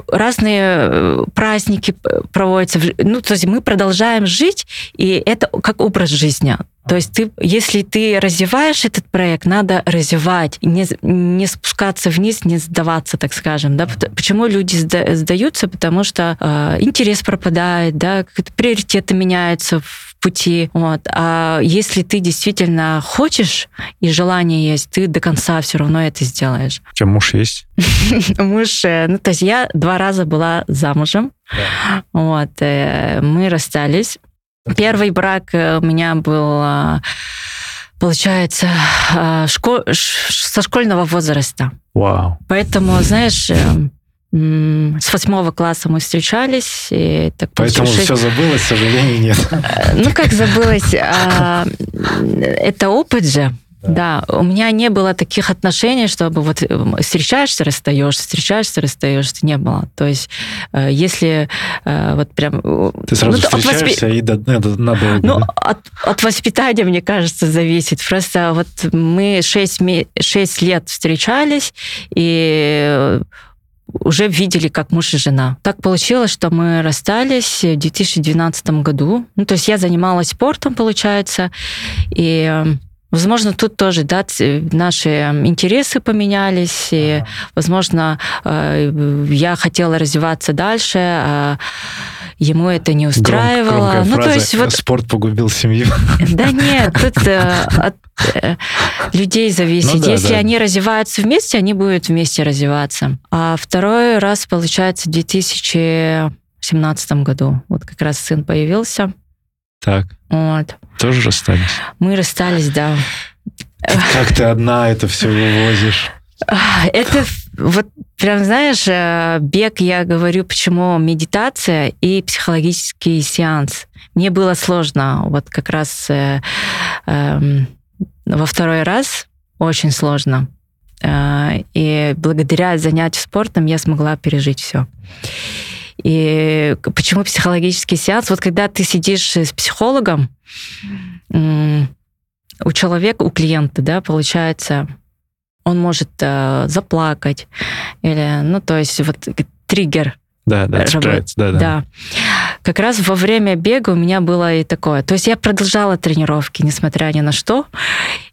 разные праздники проводятся. Ну, то есть мы продолжаем жить, и это как образ жизни. То есть ты, если ты развиваешь этот проект, надо развивать, не, не спускаться вниз, не сдаваться, так скажем. Да? Почему люди сдаются? Потому что э, интерес пропадает, да, приоритеты меняются в пути. Вот. А если ты действительно хочешь и желание есть, ты до конца все равно это сделаешь. Тебя муж есть? Муж, э, ну то есть я два раза была замужем. Вот. Э, мы расстались. Первый брак э, у меня был, а, получается, а, школ... со школьного возраста. Вау. Поэтому, знаешь, э, с восьмого класса мы встречались. И так Поэтому 6... все забылось, к сожалению, нет. Э, ну, как забылось? А, это опыт же. Да. у меня не было таких отношений, чтобы вот эм, встречаешься, расстаешься, встречаешься, расстаешься, не было. То есть, э, если э, вот прям... Э, Ты сразу ну, встречаешься воспи... и до, до, надолго, Ну, да? от, от воспитания, мне кажется, зависит. Просто вот мы 6, 6 лет встречались, и уже видели как муж и жена. Так получилось, что мы расстались в 2012 году. Ну, то есть я занималась спортом, получается, и Возможно, тут тоже да, наши интересы поменялись, и, возможно, э, я хотела развиваться дальше, а ему это не устраивало. Гром, ну, фраза, то есть вот спорт погубил семью. Да нет, тут э, от э, людей зависит. Ну, да, Если да. они развиваются вместе, они будут вместе развиваться. А второй раз, получается, в 2017 году. Вот как раз сын появился. Так. Вот. Тоже расстались? Мы расстались, да. Как ты одна это все вывозишь? Это вот прям, знаешь, э, бег, я говорю, почему медитация и психологический сеанс. Мне было сложно, вот как раз э, э, во второй раз очень сложно. Э, и благодаря занятию спортом я смогла пережить все. И почему психологический сеанс? Вот когда ты сидишь с психологом, у человека, у клиента, да, получается, он может э, заплакать или, ну, то есть вот триггер. Да, да, цепляется, да, да. Да. Как раз во время бега у меня было и такое. То есть я продолжала тренировки, несмотря ни на что.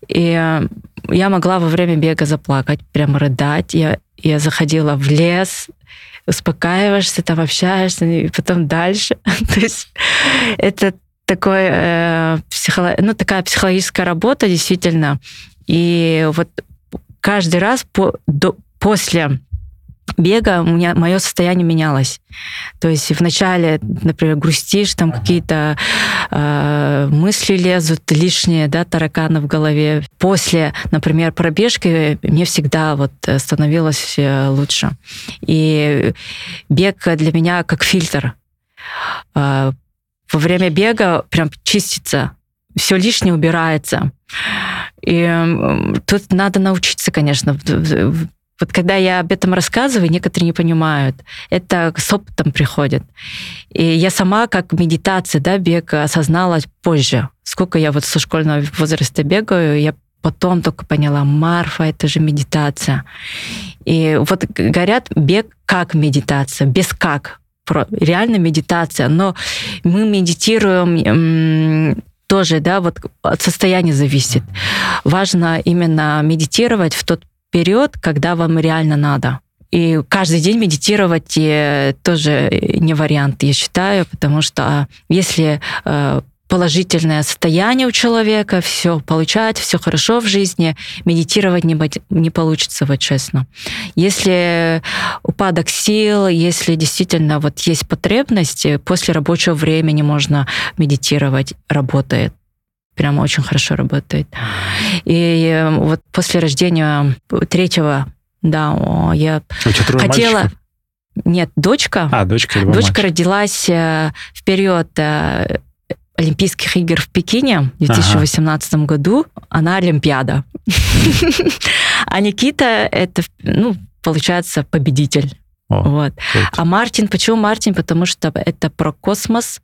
И я могла во время бега заплакать, прям рыдать. Я, я заходила в лес, успокаиваешься, там общаешься, и потом дальше. То есть это такой, э, психолог... ну, такая психологическая работа, действительно. И вот каждый раз по, до, после бега у меня мое состояние менялось. То есть вначале, например, грустишь, там какие-то э, мысли лезут лишние, да, тараканы в голове. После, например, пробежки мне всегда вот становилось э, лучше. И бег для меня как фильтр. Э, во время бега прям чистится, все лишнее убирается. И тут надо научиться, конечно, вот когда я об этом рассказываю, некоторые не понимают. Это с опытом приходит. И я сама, как медитация, да, бег, осознала позже. Сколько я вот со школьного возраста бегаю, я потом только поняла, Марфа, это же медитация. И вот говорят, бег как медитация, без как. реально медитация, но мы медитируем тоже, да, вот от состояния зависит. Важно именно медитировать в тот период, когда вам реально надо. И каждый день медитировать э, тоже не вариант, я считаю, потому что а, если э, положительное состояние у человека, все получать, все хорошо в жизни, медитировать не, не получится, вот честно. Если упадок сил, если действительно вот есть потребность, после рабочего времени можно медитировать, работает прямо очень хорошо работает. И вот после рождения третьего, да, я хотела... Мальчиков? Нет, дочка. А, дочка. Дочка мальчик. родилась э, в период э, Олимпийских игр в Пекине в 2018 ага. году, она Олимпиада. А Никита это, ну, получается, победитель. О, вот. А Мартин, почему Мартин? Потому что это про космос.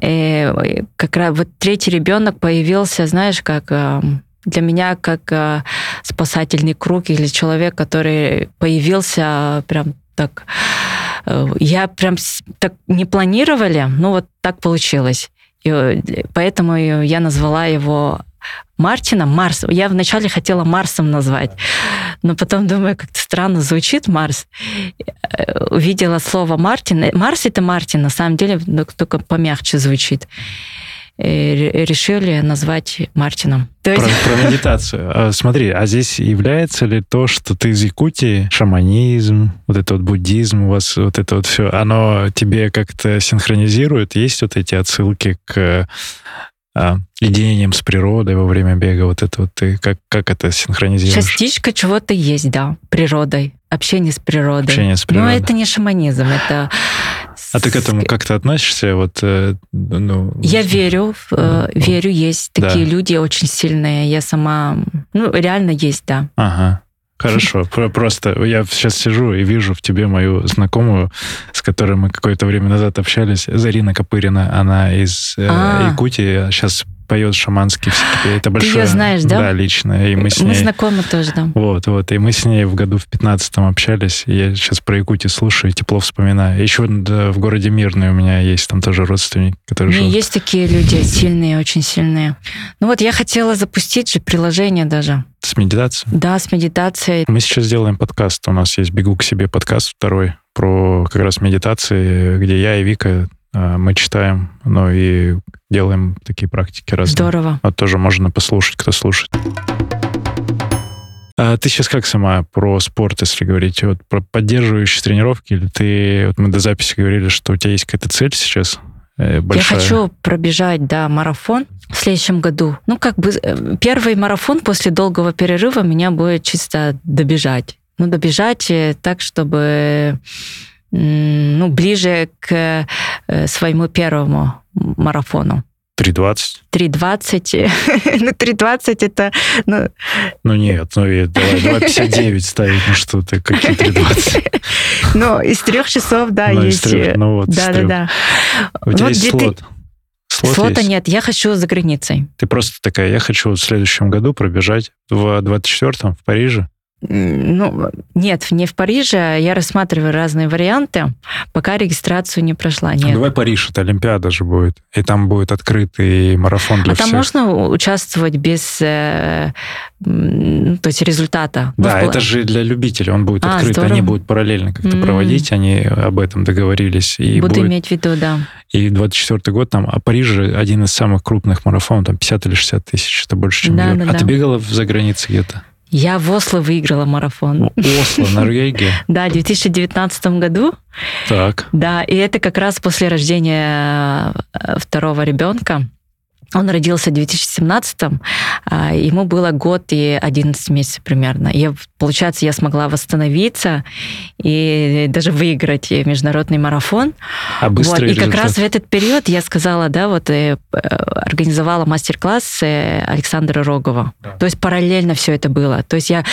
И э, как раз вот третий ребенок появился, знаешь, как э, для меня как э, спасательный круг или человек, который появился прям так. Я прям так не планировали, но вот так получилось. И поэтому я назвала его Мартином, Марс. Я вначале хотела Марсом назвать, но потом думаю, как-то странно звучит Марс. Э, увидела слово Мартин. Марс это Мартин, на самом деле, только помягче звучит. Э, решили назвать Мартином. Про, про медитацию. А, смотри, а здесь является ли то, что ты из Якутии, шаманизм, вот это вот буддизм, у вас вот это вот все, оно тебе как-то синхронизирует? Есть вот эти отсылки к единением с природой во время бега, вот это вот ты как, как это синхронизируешь? Частичка чего-то есть, да, природой, общение с природой. Общение с природой. Но это не шаманизм, это а ты к этому как-то относишься? Вот, э, ну... Я верю, э, верю, есть такие да. люди очень сильные. Я сама, ну, реально есть, да. Ага. Хорошо, просто я сейчас сижу и вижу в тебе мою знакомую, с которой мы какое-то время назад общались, Зарина Копырина, она из э, а. Якутии, сейчас поет шаманский всякие. Это большое... Ты ее знаешь, да? Да, лично. И мы, с ней... мы знакомы тоже, да. Вот, вот. И мы с ней в году в 15-м общались. Я сейчас про Якутию слушаю, тепло вспоминаю. Еще да, в городе Мирный у меня есть там тоже родственник, который живет. Есть такие люди сильные, очень сильные. Ну вот я хотела запустить же приложение даже. С медитацией? Да, с медитацией. Мы сейчас делаем подкаст. У нас есть «Бегу к себе» подкаст второй про как раз медитации, где я и Вика мы читаем, ну и делаем такие практики разные. Здорово. Вот тоже можно послушать, кто слушает. А ты сейчас как сама про спорт, если говорить, вот про поддерживающие тренировки, или ты, вот мы до записи говорили, что у тебя есть какая-то цель сейчас? Э, большая. Я хочу пробежать, да, марафон в следующем году. Ну, как бы э, первый марафон после долгого перерыва меня будет чисто добежать. Ну, добежать э, так, чтобы ну, ближе к э, своему первому марафону. 3.20? 3.20. ну, 3.20 это... Ну, ну нет, ну и давай, давай 59 ставить, ну что ты, какие 3.20? ну, из трех часов, да, ну, есть. Трех, ну вот, Да, да, да. У тебя есть слот? Слот Слота есть? нет, я хочу за границей. Ты просто такая, я хочу в следующем году пробежать в 24-м в Париже ну, нет, не в Париже. Я рассматриваю разные варианты, пока регистрацию не прошла. Нет. Давай Париж, это Олимпиада же будет. И там будет открытый марафон для а всех. там можно участвовать без э, то есть результата? Да, ну, это же для любителей. Он будет а, открыт. Здорово. Они будут параллельно как-то mm-hmm. проводить. Они об этом договорились. И Буду будет... иметь в виду, да. И 24 год там, а Париж же один из самых крупных марафонов, там 50 или 60 тысяч, это больше, чем да, Да, а да. ты бегала за границей где-то? Я в Осло выиграла марафон. Осло, Норвегия? Да, в 2019 году. Так. Да, и это как раз после рождения э, второго ребенка. Он родился в 2017-м, а, ему было год и 11 месяцев примерно. И, получается, я смогла восстановиться и даже выиграть международный марафон. А вот. И как раз в этот период я сказала, да, вот э, организовала мастер-класс Александра Рогова. Да. То есть параллельно все это было. То есть я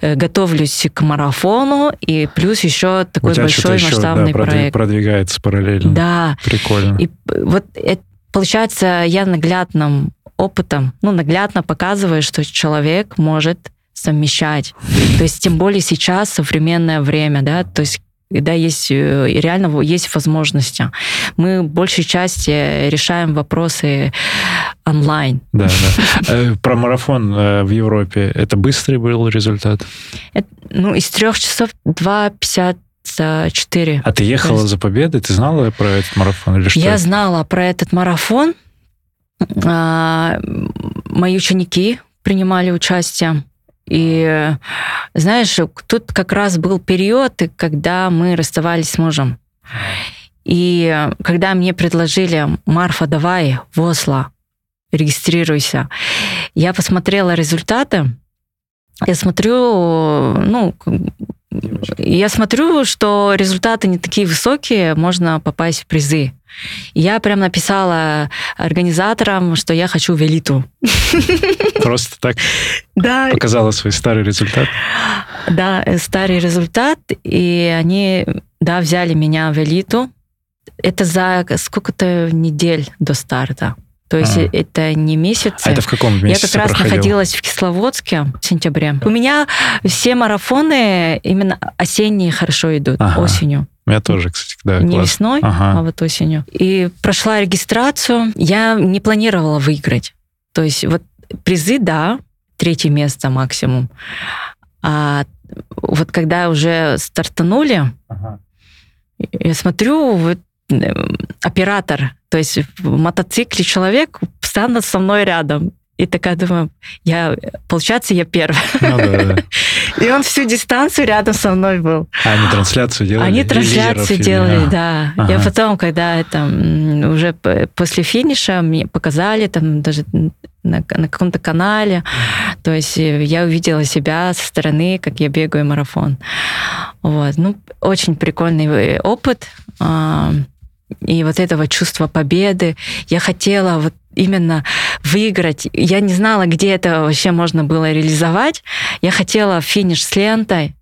э, готовлюсь к марафону, и плюс еще такой большой масштабный еще, да, проект. Продвигается параллельно. Да. Прикольно. И вот это Получается, я наглядным опытом, ну, наглядно показываю, что человек может совмещать. То есть, тем более сейчас, современное время, да, то есть когда есть э, реально есть возможности. Мы большей части решаем вопросы онлайн. Да, да. Э, про марафон э, в Европе. Это быстрый был результат? Это, ну, из трех часов 2.54. А ты ехала есть... за победой? Ты знала про этот марафон или что? Я знала про этот марафон. А, мои ученики принимали участие. И знаешь, тут как раз был период, когда мы расставались с мужем. И когда мне предложили, Марфа, давай в Осло, регистрируйся, я посмотрела результаты, я смотрю, ну, я смотрю, что результаты не такие высокие, можно попасть в призы. Я прям написала организаторам, что я хочу в элиту. Просто так да. показала свой старый результат? Да, старый результат, и они, да, взяли меня в элиту. Это за сколько-то недель до старта. То есть а. это не месяцы. А это в каком месяце Я как раз проходил? находилась в Кисловодске в сентябре. У меня все марафоны именно осенние хорошо идут, ага. осенью. У меня тоже, кстати, да. Не класс. весной, ага. а вот осенью. И прошла регистрацию. Я не планировала выиграть. То есть вот призы, да, третье место максимум. А вот когда уже стартанули, ага. я смотрю, вот оператор, то есть в мотоцикле человек постоянно со мной рядом. И такая думаю, я, получается, я первая. Ну, да, да. И он всю дистанцию рядом со мной был. А они трансляцию делали? Они трансляцию делали, да. Ага. Я потом, когда это уже после финиша мне показали, там даже на, на каком-то канале, то есть я увидела себя со стороны, как я бегаю марафон. Вот. Ну, очень прикольный опыт. И вот этого чувства победы. Я хотела вот именно выиграть. Я не знала, где это вообще можно было реализовать. Я хотела финиш с лентой,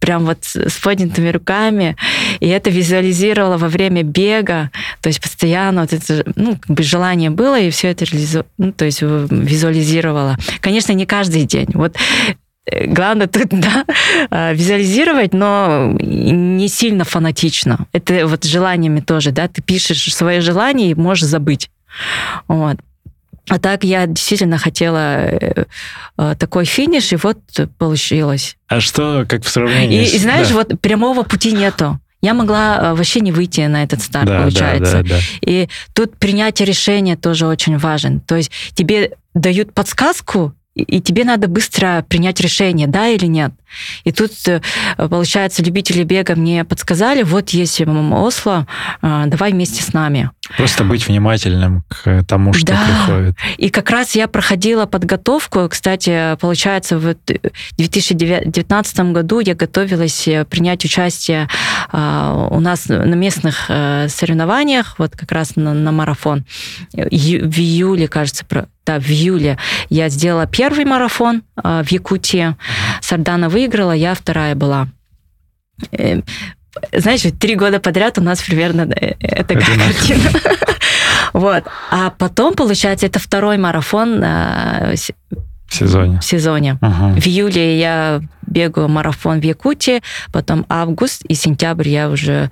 прям вот с поднятыми руками, и это визуализировала во время бега, то есть постоянно вот это, ну, как бы желание было, и все это реализу... ну, то есть визуализировала. Конечно, не каждый день. Вот главное тут, да, а, визуализировать, но не сильно фанатично. Это вот желаниями тоже, да, ты пишешь свои желания и можешь забыть. Вот. А так я действительно хотела э, э, такой финиш, и вот получилось. А что, как в сравнении? И, с... и знаешь, да. вот прямого пути нету. Я могла э, вообще не выйти на этот старт, да, получается. Да, да, да. И тут принятие решения тоже очень важен. То есть тебе дают подсказку, и тебе надо быстро принять решение, да или нет. И тут, э, получается, любители бега мне подсказали, вот есть Осло, э, давай вместе с нами. Просто быть внимательным к тому, что да. приходит. И как раз я проходила подготовку. Кстати, получается, в 2019 году я готовилась э, принять участие у нас на местных соревнованиях, вот как раз на, на марафон. В июле, кажется, да, в июле я сделала первый марафон в Якутии. Сардана выиграла, я вторая была. Э, знаешь, три года подряд у нас примерно э, это картина. Вот. А потом, получается, это второй марафон э, в сезоне. В сезоне. Ага. В июле я бегаю марафон в Якутии, потом август и сентябрь я уже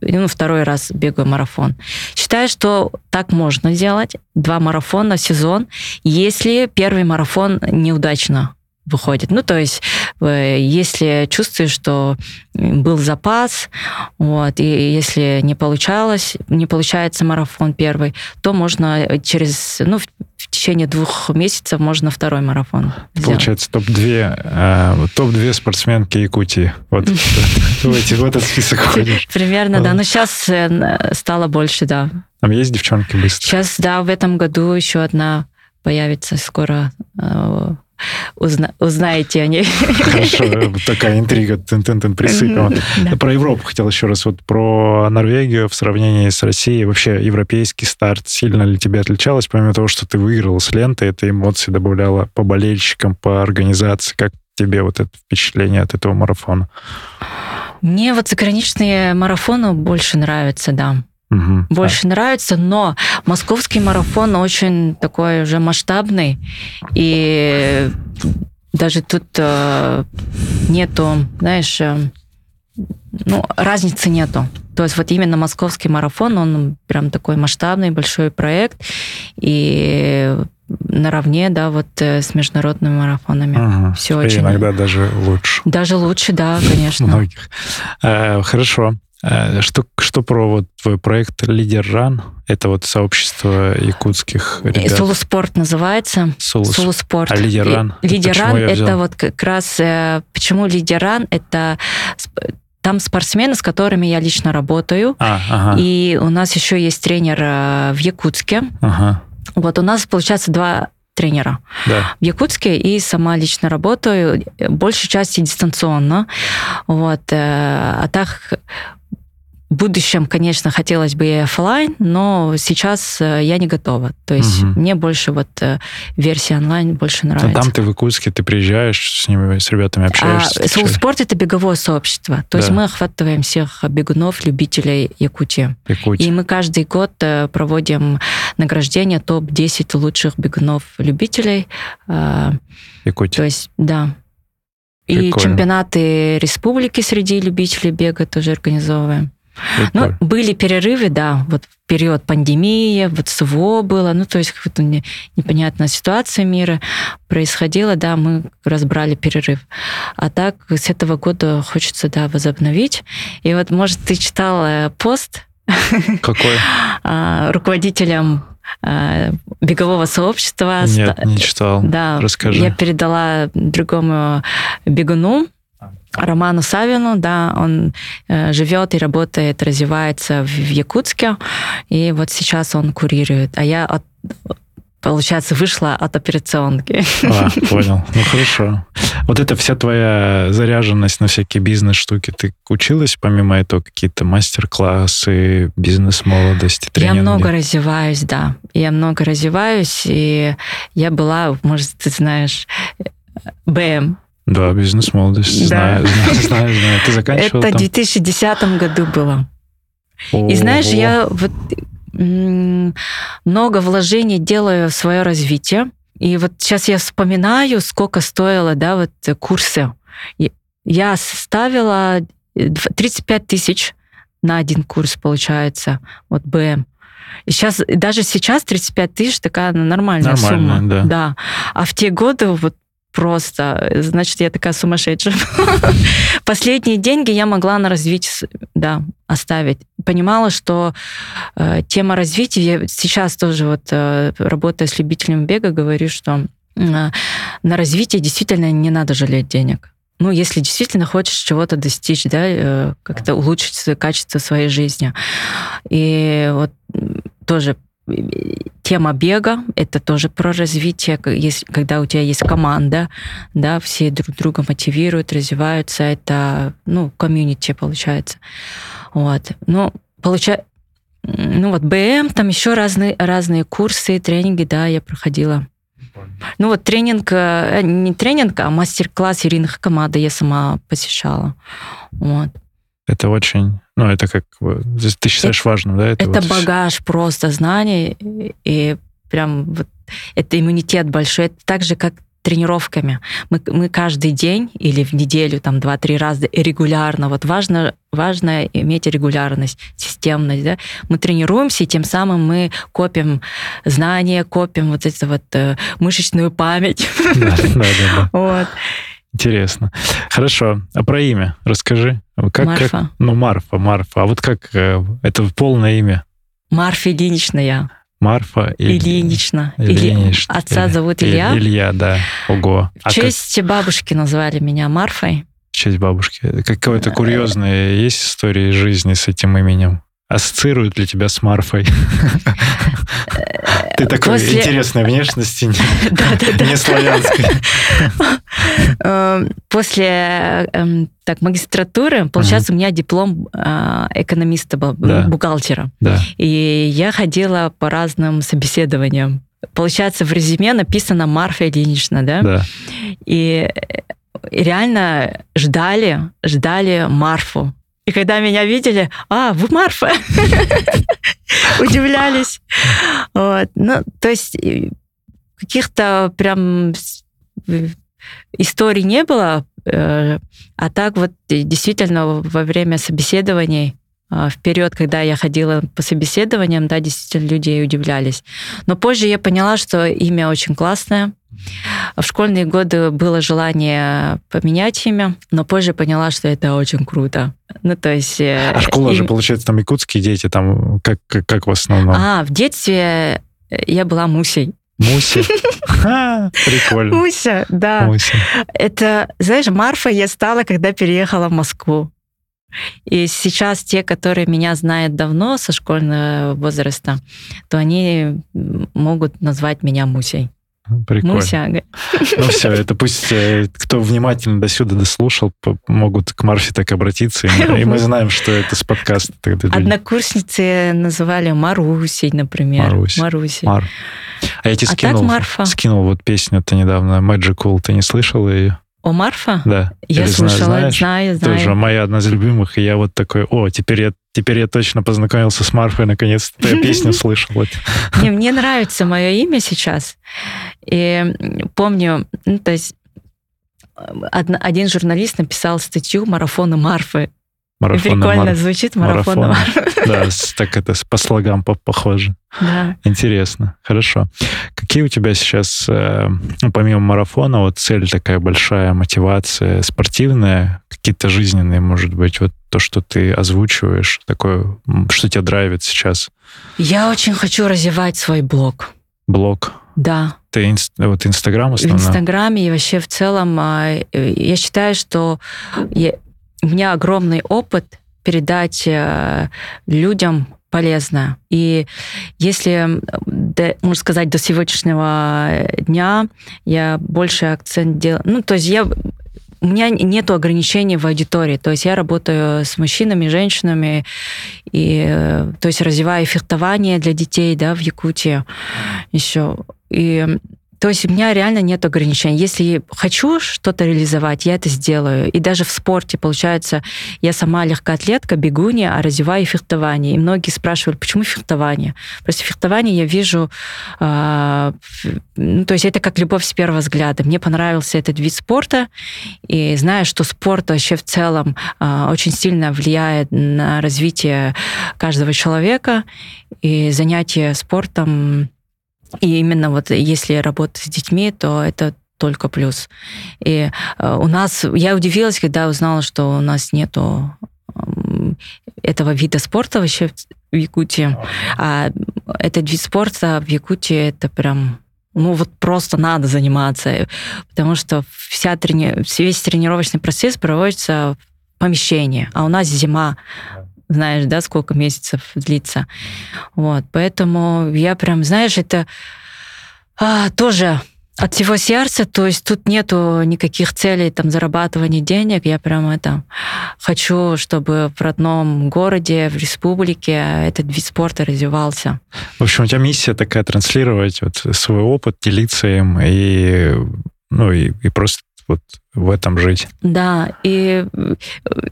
ну, второй раз бегаю марафон. Считаю, что так можно сделать. Два марафона в сезон, если первый марафон неудачно выходит. Ну, то есть, э, если чувствуешь, что был запас, вот, и если не получалось, не получается марафон первый, то можно через, ну, в течение двух месяцев можно второй марафон. Получается, топ-2 э, топ-2 спортсменки Якутии. Вот в этот список ходишь. Примерно, да. Но сейчас э, стало больше, да. Там есть девчонки быстро? Сейчас, да, в этом году еще одна появится скоро узна, узнаете о ней. Хорошо, такая интрига тын -тын -тын, присыпала. Да. Про Европу хотел еще раз. Вот про Норвегию в сравнении с Россией. Вообще европейский старт сильно ли тебе отличалось? Помимо того, что ты выиграл с ленты, это эмоции добавляло по болельщикам, по организации. Как тебе вот это впечатление от этого марафона? Мне вот заграничные марафоны больше нравятся, да. Угу. Больше а. нравится, но московский марафон очень такой уже масштабный, и даже тут э, нету, знаешь, э, ну, разницы нету. То есть вот именно московский марафон, он прям такой масштабный, большой проект, и наравне, да, вот э, с международными марафонами. Ага. Все очень... иногда даже лучше. Даже лучше, да, конечно. Многих. Э, Хорошо. Э, Что, что про вот твой проект Лидер Ран? Это вот сообщество якутских И ребят. Сулу-спорт называется. Сулус. Сулу-спорт. А? И- Лидеран Почему я взял? это вот как раз... э, Почему лидеран? Это сп- там спортсмены, с которыми я лично работаю. А, ага, И у нас еще есть тренер э, в Якутске. ага, Вот у нас, получается, два тренера да. в Якутске и сама лично работаю, э, большей части дистанционно. Вот. э, А так в будущем, конечно, хотелось бы и офлайн, но сейчас э, я не готова. То есть Мгм. мне больше вот э, версия онлайн больше А нравится. там ты в Якутске, ты приезжаешь с ними, с ребятами А общаешься? встречаешь? Соулспорт это беговое сообщество. То есть Да. мы охватываем всех бегунов, любителей Якутии. Якутия. И мы каждый год э, проводим награждение топ-10 лучших бегунов-любителей. Якутия. То есть, да. И Прикольно. чемпионаты республики среди любителей бега тоже организовываем. Ну, были перерывы, да, вот в период пандемии, вот СВО было, ну, то есть какая-то не- непонятная ситуация мира происходила, да, мы разбрали перерыв. А так с этого года хочется, да, возобновить. И вот, может, ты читал э, пост Какой? а, руководителям а, бегового сообщества. Нет, не читал. Да, Расскажи. я передала другому бегуну, Роману Савину, да, он э, живет и работает, развивается в, в Якутске, и вот сейчас он курирует, а я от, получается вышла от операционки. А, понял. Ну, хорошо. Вот это вся твоя заряженность на всякие бизнес-штуки. Ты училась помимо этого какие-то мастер-классы, бизнес-молодости, Я тренинги? много развиваюсь, да, я много развиваюсь, и я была, может, ты знаешь, БМ. Да, бизнес-молодость. Да. Знаю, знаю, знаю, знаю. Ты заканчивала Это в там? 2010 году было. И знаешь, я вот много вложений делаю в свое развитие. И вот сейчас я вспоминаю, сколько стоило, да, вот курсы. Я ставила э, дв- 35 тысяч на один курс, получается, вот БМ. И сейчас, даже сейчас 35 тысяч такая нормальная, Нормальная, сумма. да. да. А в те годы вот просто, э, значит, я такая сумасшедшая. Последние деньги я могла на развитие, да, оставить. Понимала, что э, тема развития, я сейчас тоже вот э, работая с любителем бега, говорю, что э, на развитие действительно не надо жалеть денег. Ну, если действительно хочешь чего-то достичь, да, э, как-то улучшить качество своей жизни. И вот тоже тема бега — это тоже про развитие, если- когда у тебя есть команда, да, все друг друга мотивируют, развиваются, это, ну, комьюнити получается. Вот. Ну, получается, ну вот БМ, там еще разные, разные курсы, тренинги, да, я проходила. Ну вот тренинг, э, не тренинг, а мастер-класс Ирины Хакамада я сама посещала. Вот. Это очень... Ну, это как... Ты считаешь важным, да? Это, вот всё? багаж просто знаний, и, прям вот это иммунитет большой. Это так же, как тренировками. Мы, мы каждый день или в неделю, там, два-три раза регулярно, вот важно, важно иметь регулярность, системность, да? Мы тренируемся, и тем самым мы копим знания, копим вот эту вот э, мышечную память. Да, да, да, да. Вот. Интересно. Хорошо. А про имя расскажи. Как, как- Марфа. ну, Марфа, Марфа. А вот как... э, Это полное имя? Марфа Ильинична я. Марфа. Ильинична. Ильинична. Отца Или- зовут Илья. Илья, да. Ого. А В как честь бабушки назвали меня Марфой. в честь бабушки? Какое-то курьезное есть история из жизни с этим именем? Ассоциируют ли тебя с Марфой? Ты такой После- интересной внешности, не- славянской. Э, После эм, так, магистратуры, получается, у меня диплом э, экономиста бухгалтера. И я ходила по разным собеседованиям. Получается, в резюме написано Марфа Ильинична, да? Да. И э, реально ждали, ждали Марфу. И когда меня видели, а, вы Марфа, удивлялись. Вот. Ну, то есть э, каких-то прям э, историй не было, э, а так вот действительно во время собеседований в период, когда я ходила по собеседованиям, да, действительно люди удивлялись. Но позже я поняла, что имя очень классное. В школьные годы было желание поменять имя, но позже поняла, что это очень круто. Ну, то есть... Э, а школа им... же, получается, там якутские дети, там как, как, как в основном? А, в детстве я была Мусей. Муся. Прикольно. Муся, да. Муся. Это, знаешь, Марфа я стала, когда переехала в Москву. И сейчас те, которые меня знают давно, со школьного возраста, то они могут назвать меня Мусей. Прикольно. Муся. Ну все, это пусть э, кто внимательно до сюда дослушал, могут к Марфе так обратиться, и мы, знаем, что это с подкаста. Однокурсницы называли Марусей, например. Марусь. Маруси. Мар. А я тебе а скинул, Марфа. скинул вот песню-то недавно, Magical, ты не слышала ее? О, Марфа? Да. Я Или слушала, знаешь, знаю, знаю. Тоже моя одна из любимых, и я вот такой, о, теперь я, теперь я точно познакомился с Марфой, наконец-то я песню слышал. Не, мне нравится мое имя сейчас. И помню, ну, то есть один журналист написал статью «Марафоны Марфы». Марафона Прикольно Мар... звучит марафон. марафон. Да, так это по слогам похоже. Да. Интересно, хорошо. Какие у тебя сейчас, э, ну, помимо марафона, вот цель такая большая, мотивация спортивная, какие-то жизненные, может быть, вот то, что ты озвучиваешь, такое, что тебя драйвит сейчас? Я очень хочу развивать свой блог. Блог? Да. Ты инст, вот Инстаграм основной? В Инстаграме и вообще в целом а, я считаю, что у меня огромный опыт передать э, людям полезно. И если, можно сказать, до сегодняшнего дня я больше акцент делаю... Ну, то есть я у меня нет ограничений в аудитории, то есть я работаю с мужчинами, женщинами, и, э, то есть развиваю фехтование для детей, да, в Якутии еще. И то есть у меня реально нет ограничений. Если хочу что-то реализовать, я это сделаю. И даже в спорте, получается, я сама легкоатлетка, бегунья, а развиваю фехтование. И многие спрашивают, почему фехтование? Просто фехтование я вижу... Э, ну, то есть это как любовь с первого взгляда. Мне понравился этот вид спорта, и знаю, что спорт вообще в целом э, очень сильно влияет на развитие каждого человека, и занятие спортом и именно вот если работать с детьми, то это только плюс. И э, у нас, я удивилась, когда узнала, что у нас нету этого вида спорта вообще в Якутии. А этот вид спорта в Якутии это прям ну вот просто надо заниматься, потому что вся трени... весь тренировочный процесс проводится в помещении, а у нас зима, знаешь, да, сколько месяцев длится. Вот, поэтому я прям, знаешь, это а, тоже от всего сердца, то есть тут нету никаких целей там зарабатывания денег, я прям это хочу, чтобы в родном городе, в республике этот вид спорта развивался. В общем, у тебя миссия такая транслировать вот свой опыт, делиться им и ну и, и просто вот в этом жить. Да, и э,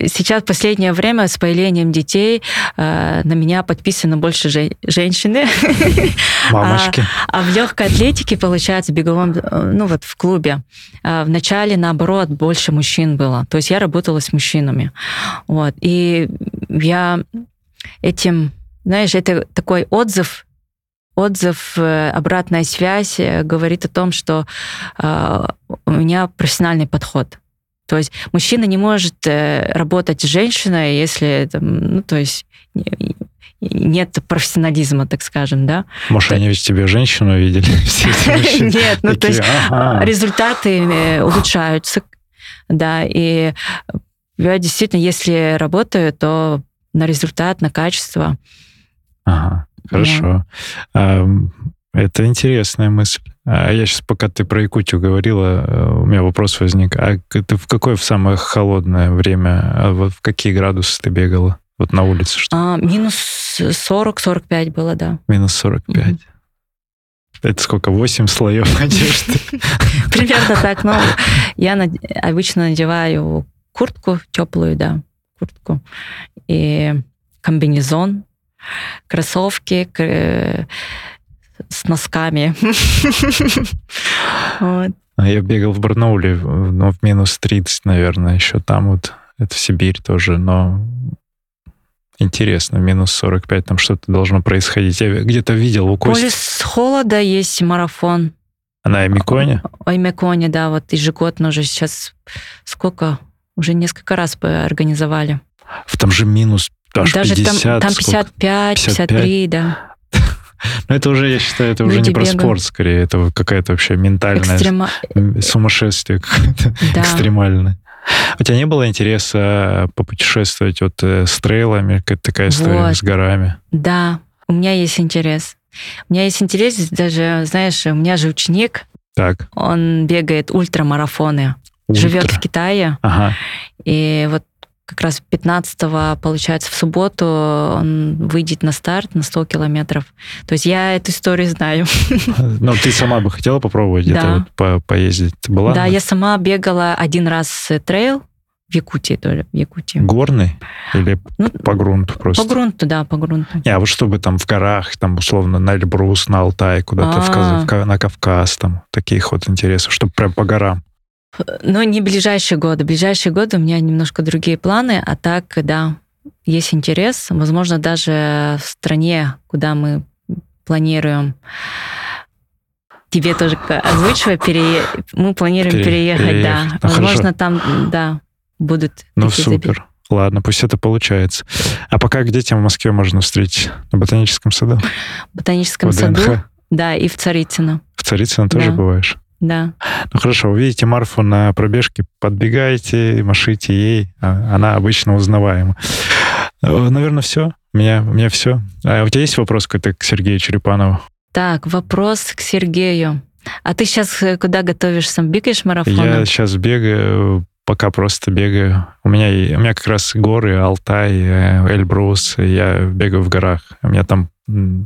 сейчас последнее время с появлением детей э, на меня подписаны больше же, женщины. Мамочки. А, а в легкой атлетике, получается, беговом, э, ну вот в клубе, э, в начале, наоборот, больше мужчин было. То есть я работала с мужчинами. Вот. И я этим, знаешь, это такой отзыв отзыв, э, обратная связь э, говорит о том, что э, у меня профессиональный подход. То есть мужчина не может работать с женщиной, если, ну, то есть нет профессионализма, так скажем, да. Может, они ведь тебе женщину видели? Нет, ну то есть результаты улучшаются, да, и я действительно, если работаю, то на результат, на качество. Ага. Хорошо. Да. Это интересная мысль. А я сейчас, пока ты про Якутию говорила, э, у меня вопрос возник. А ты в какое в самое холодное время, а вот в какие градусы ты бегала? Вот на улице что? А, минус 40-45 было, да. Минус 45. Mm-hmm. Это сколько? 8 слоев одежды? Примерно так. Но я обычно надеваю куртку теплую, да, куртку. И комбинезон кроссовки с носками. А я бегал в Барнауле, ну, в минус 30, наверное, еще там вот. Это в Сибирь тоже, но интересно, минус 45, там что-то должно происходить. Я где-то видел у Кости... Полюс холода есть марафон. А на Эмиконе? Эмиконе, да, вот ежегодно уже сейчас сколько? Уже несколько раз организовали. Там же минус аж Даже 50, там, там сколько? 55, 53, да. Ну, это уже, я считаю, это уже Люди не про бегают. спорт, скорее, это какая-то вообще ментальная Экстрема... сумасшествие какое-то Да. экстремальное. У тебя не было интереса попутешествовать вот э, с трейлами, какая-то такая история Вот. с горами? Да, у меня есть интерес. У меня есть интерес, даже, знаешь, у меня же ученик, Так, он бегает ультрамарафоны, живет ультра. в Китае, Ага. и вот как раз 15 получается, в субботу он выйдет на старт на 100 километров. То есть я эту историю знаю. Ну, ты сама бы хотела попробовать где-то Да. вот по- поездить? Ты была? Да, на- я сама бегала один раз трейл в Якутии тоже, в Якутии. Горный или Ну, по грунту просто? По грунту, да, по грунту. Не, а вот чтобы там в горах, там условно на Эльбрус, на Алтай, куда-то в А. в на Кавказ, там таких вот интересов, чтобы прям по горам. Но не ближайшие годы. Ближайшие годы у меня немножко другие планы, а так, да, есть интерес. Возможно, даже в стране, куда мы планируем тебе тоже озвучивая, перее... мы планируем Пере- переехать, переехать. да. Ну, Возможно, хорошо. там, да, будут Ну, такие забеги. супер. Ладно, пусть это получается. А пока где тебя в Москве можно встретить? На Ботаническом саду? В ботаническом В саду, да, и в Царицыно, В Царицыно тоже Да. бываешь? Да. Ну хорошо, увидите Марфу на пробежке, подбегайте, машите ей, а- она обычно узнаваема. Наверное, все. У меня, у меня все. А у тебя есть вопрос какой-то к Сергею Черепанову? Так, вопрос к Сергею. А ты сейчас куда готовишься? Бегаешь марафон? Я сейчас бегаю, пока просто бегаю. У меня, у меня как раз горы, Алтай, э, Эльбрус. Я бегаю в горах. У меня там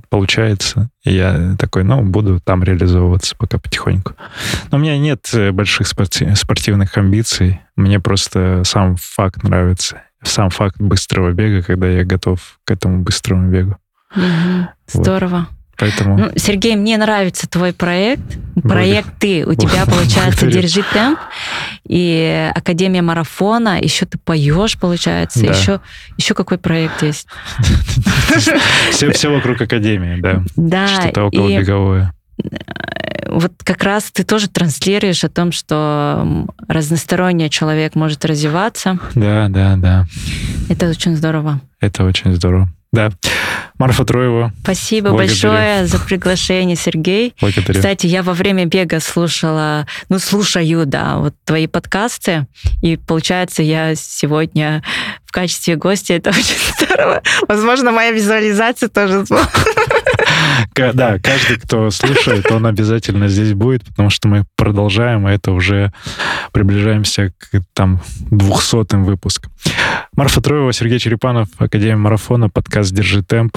получается. И я такой, ну, буду там реализовываться пока потихоньку. Но у меня нет э, больших спорти- спортивных амбиций. Мне просто сам факт нравится. Сам факт быстрого бега, когда я готов к этому быстрому бегу. Мгм. Вот. Здорово. Поэтому Ну, Сергей, мне нравится твой проект. Проект ты. У тебя получается «Держи темп» и Академия марафона. Еще ты поешь, получается. Да. Еще, еще какой проект есть? все, все вокруг академии, да. Да, Что-то около и беговое. вот как раз ты тоже транслируешь о том, что разносторонний человек может развиваться. Да, да, да. Это очень здорово. Это очень здорово. Да. Марфа Троева, Спасибо Благодарю. большое за приглашение, Сергей. благодарю. Кстати, я во время бега слушала, ну, слушаю, да, вот твои подкасты, и получается, я сегодня в качестве гостя, это очень здорово. Возможно, моя визуализация тоже Да, каждый, кто слушает, он обязательно здесь будет, потому что мы продолжаем, и это уже приближаемся к там 200 выпускам. Марфа Троева, Сергей Черепанов, Академия марафона, подкаст «Держи темп».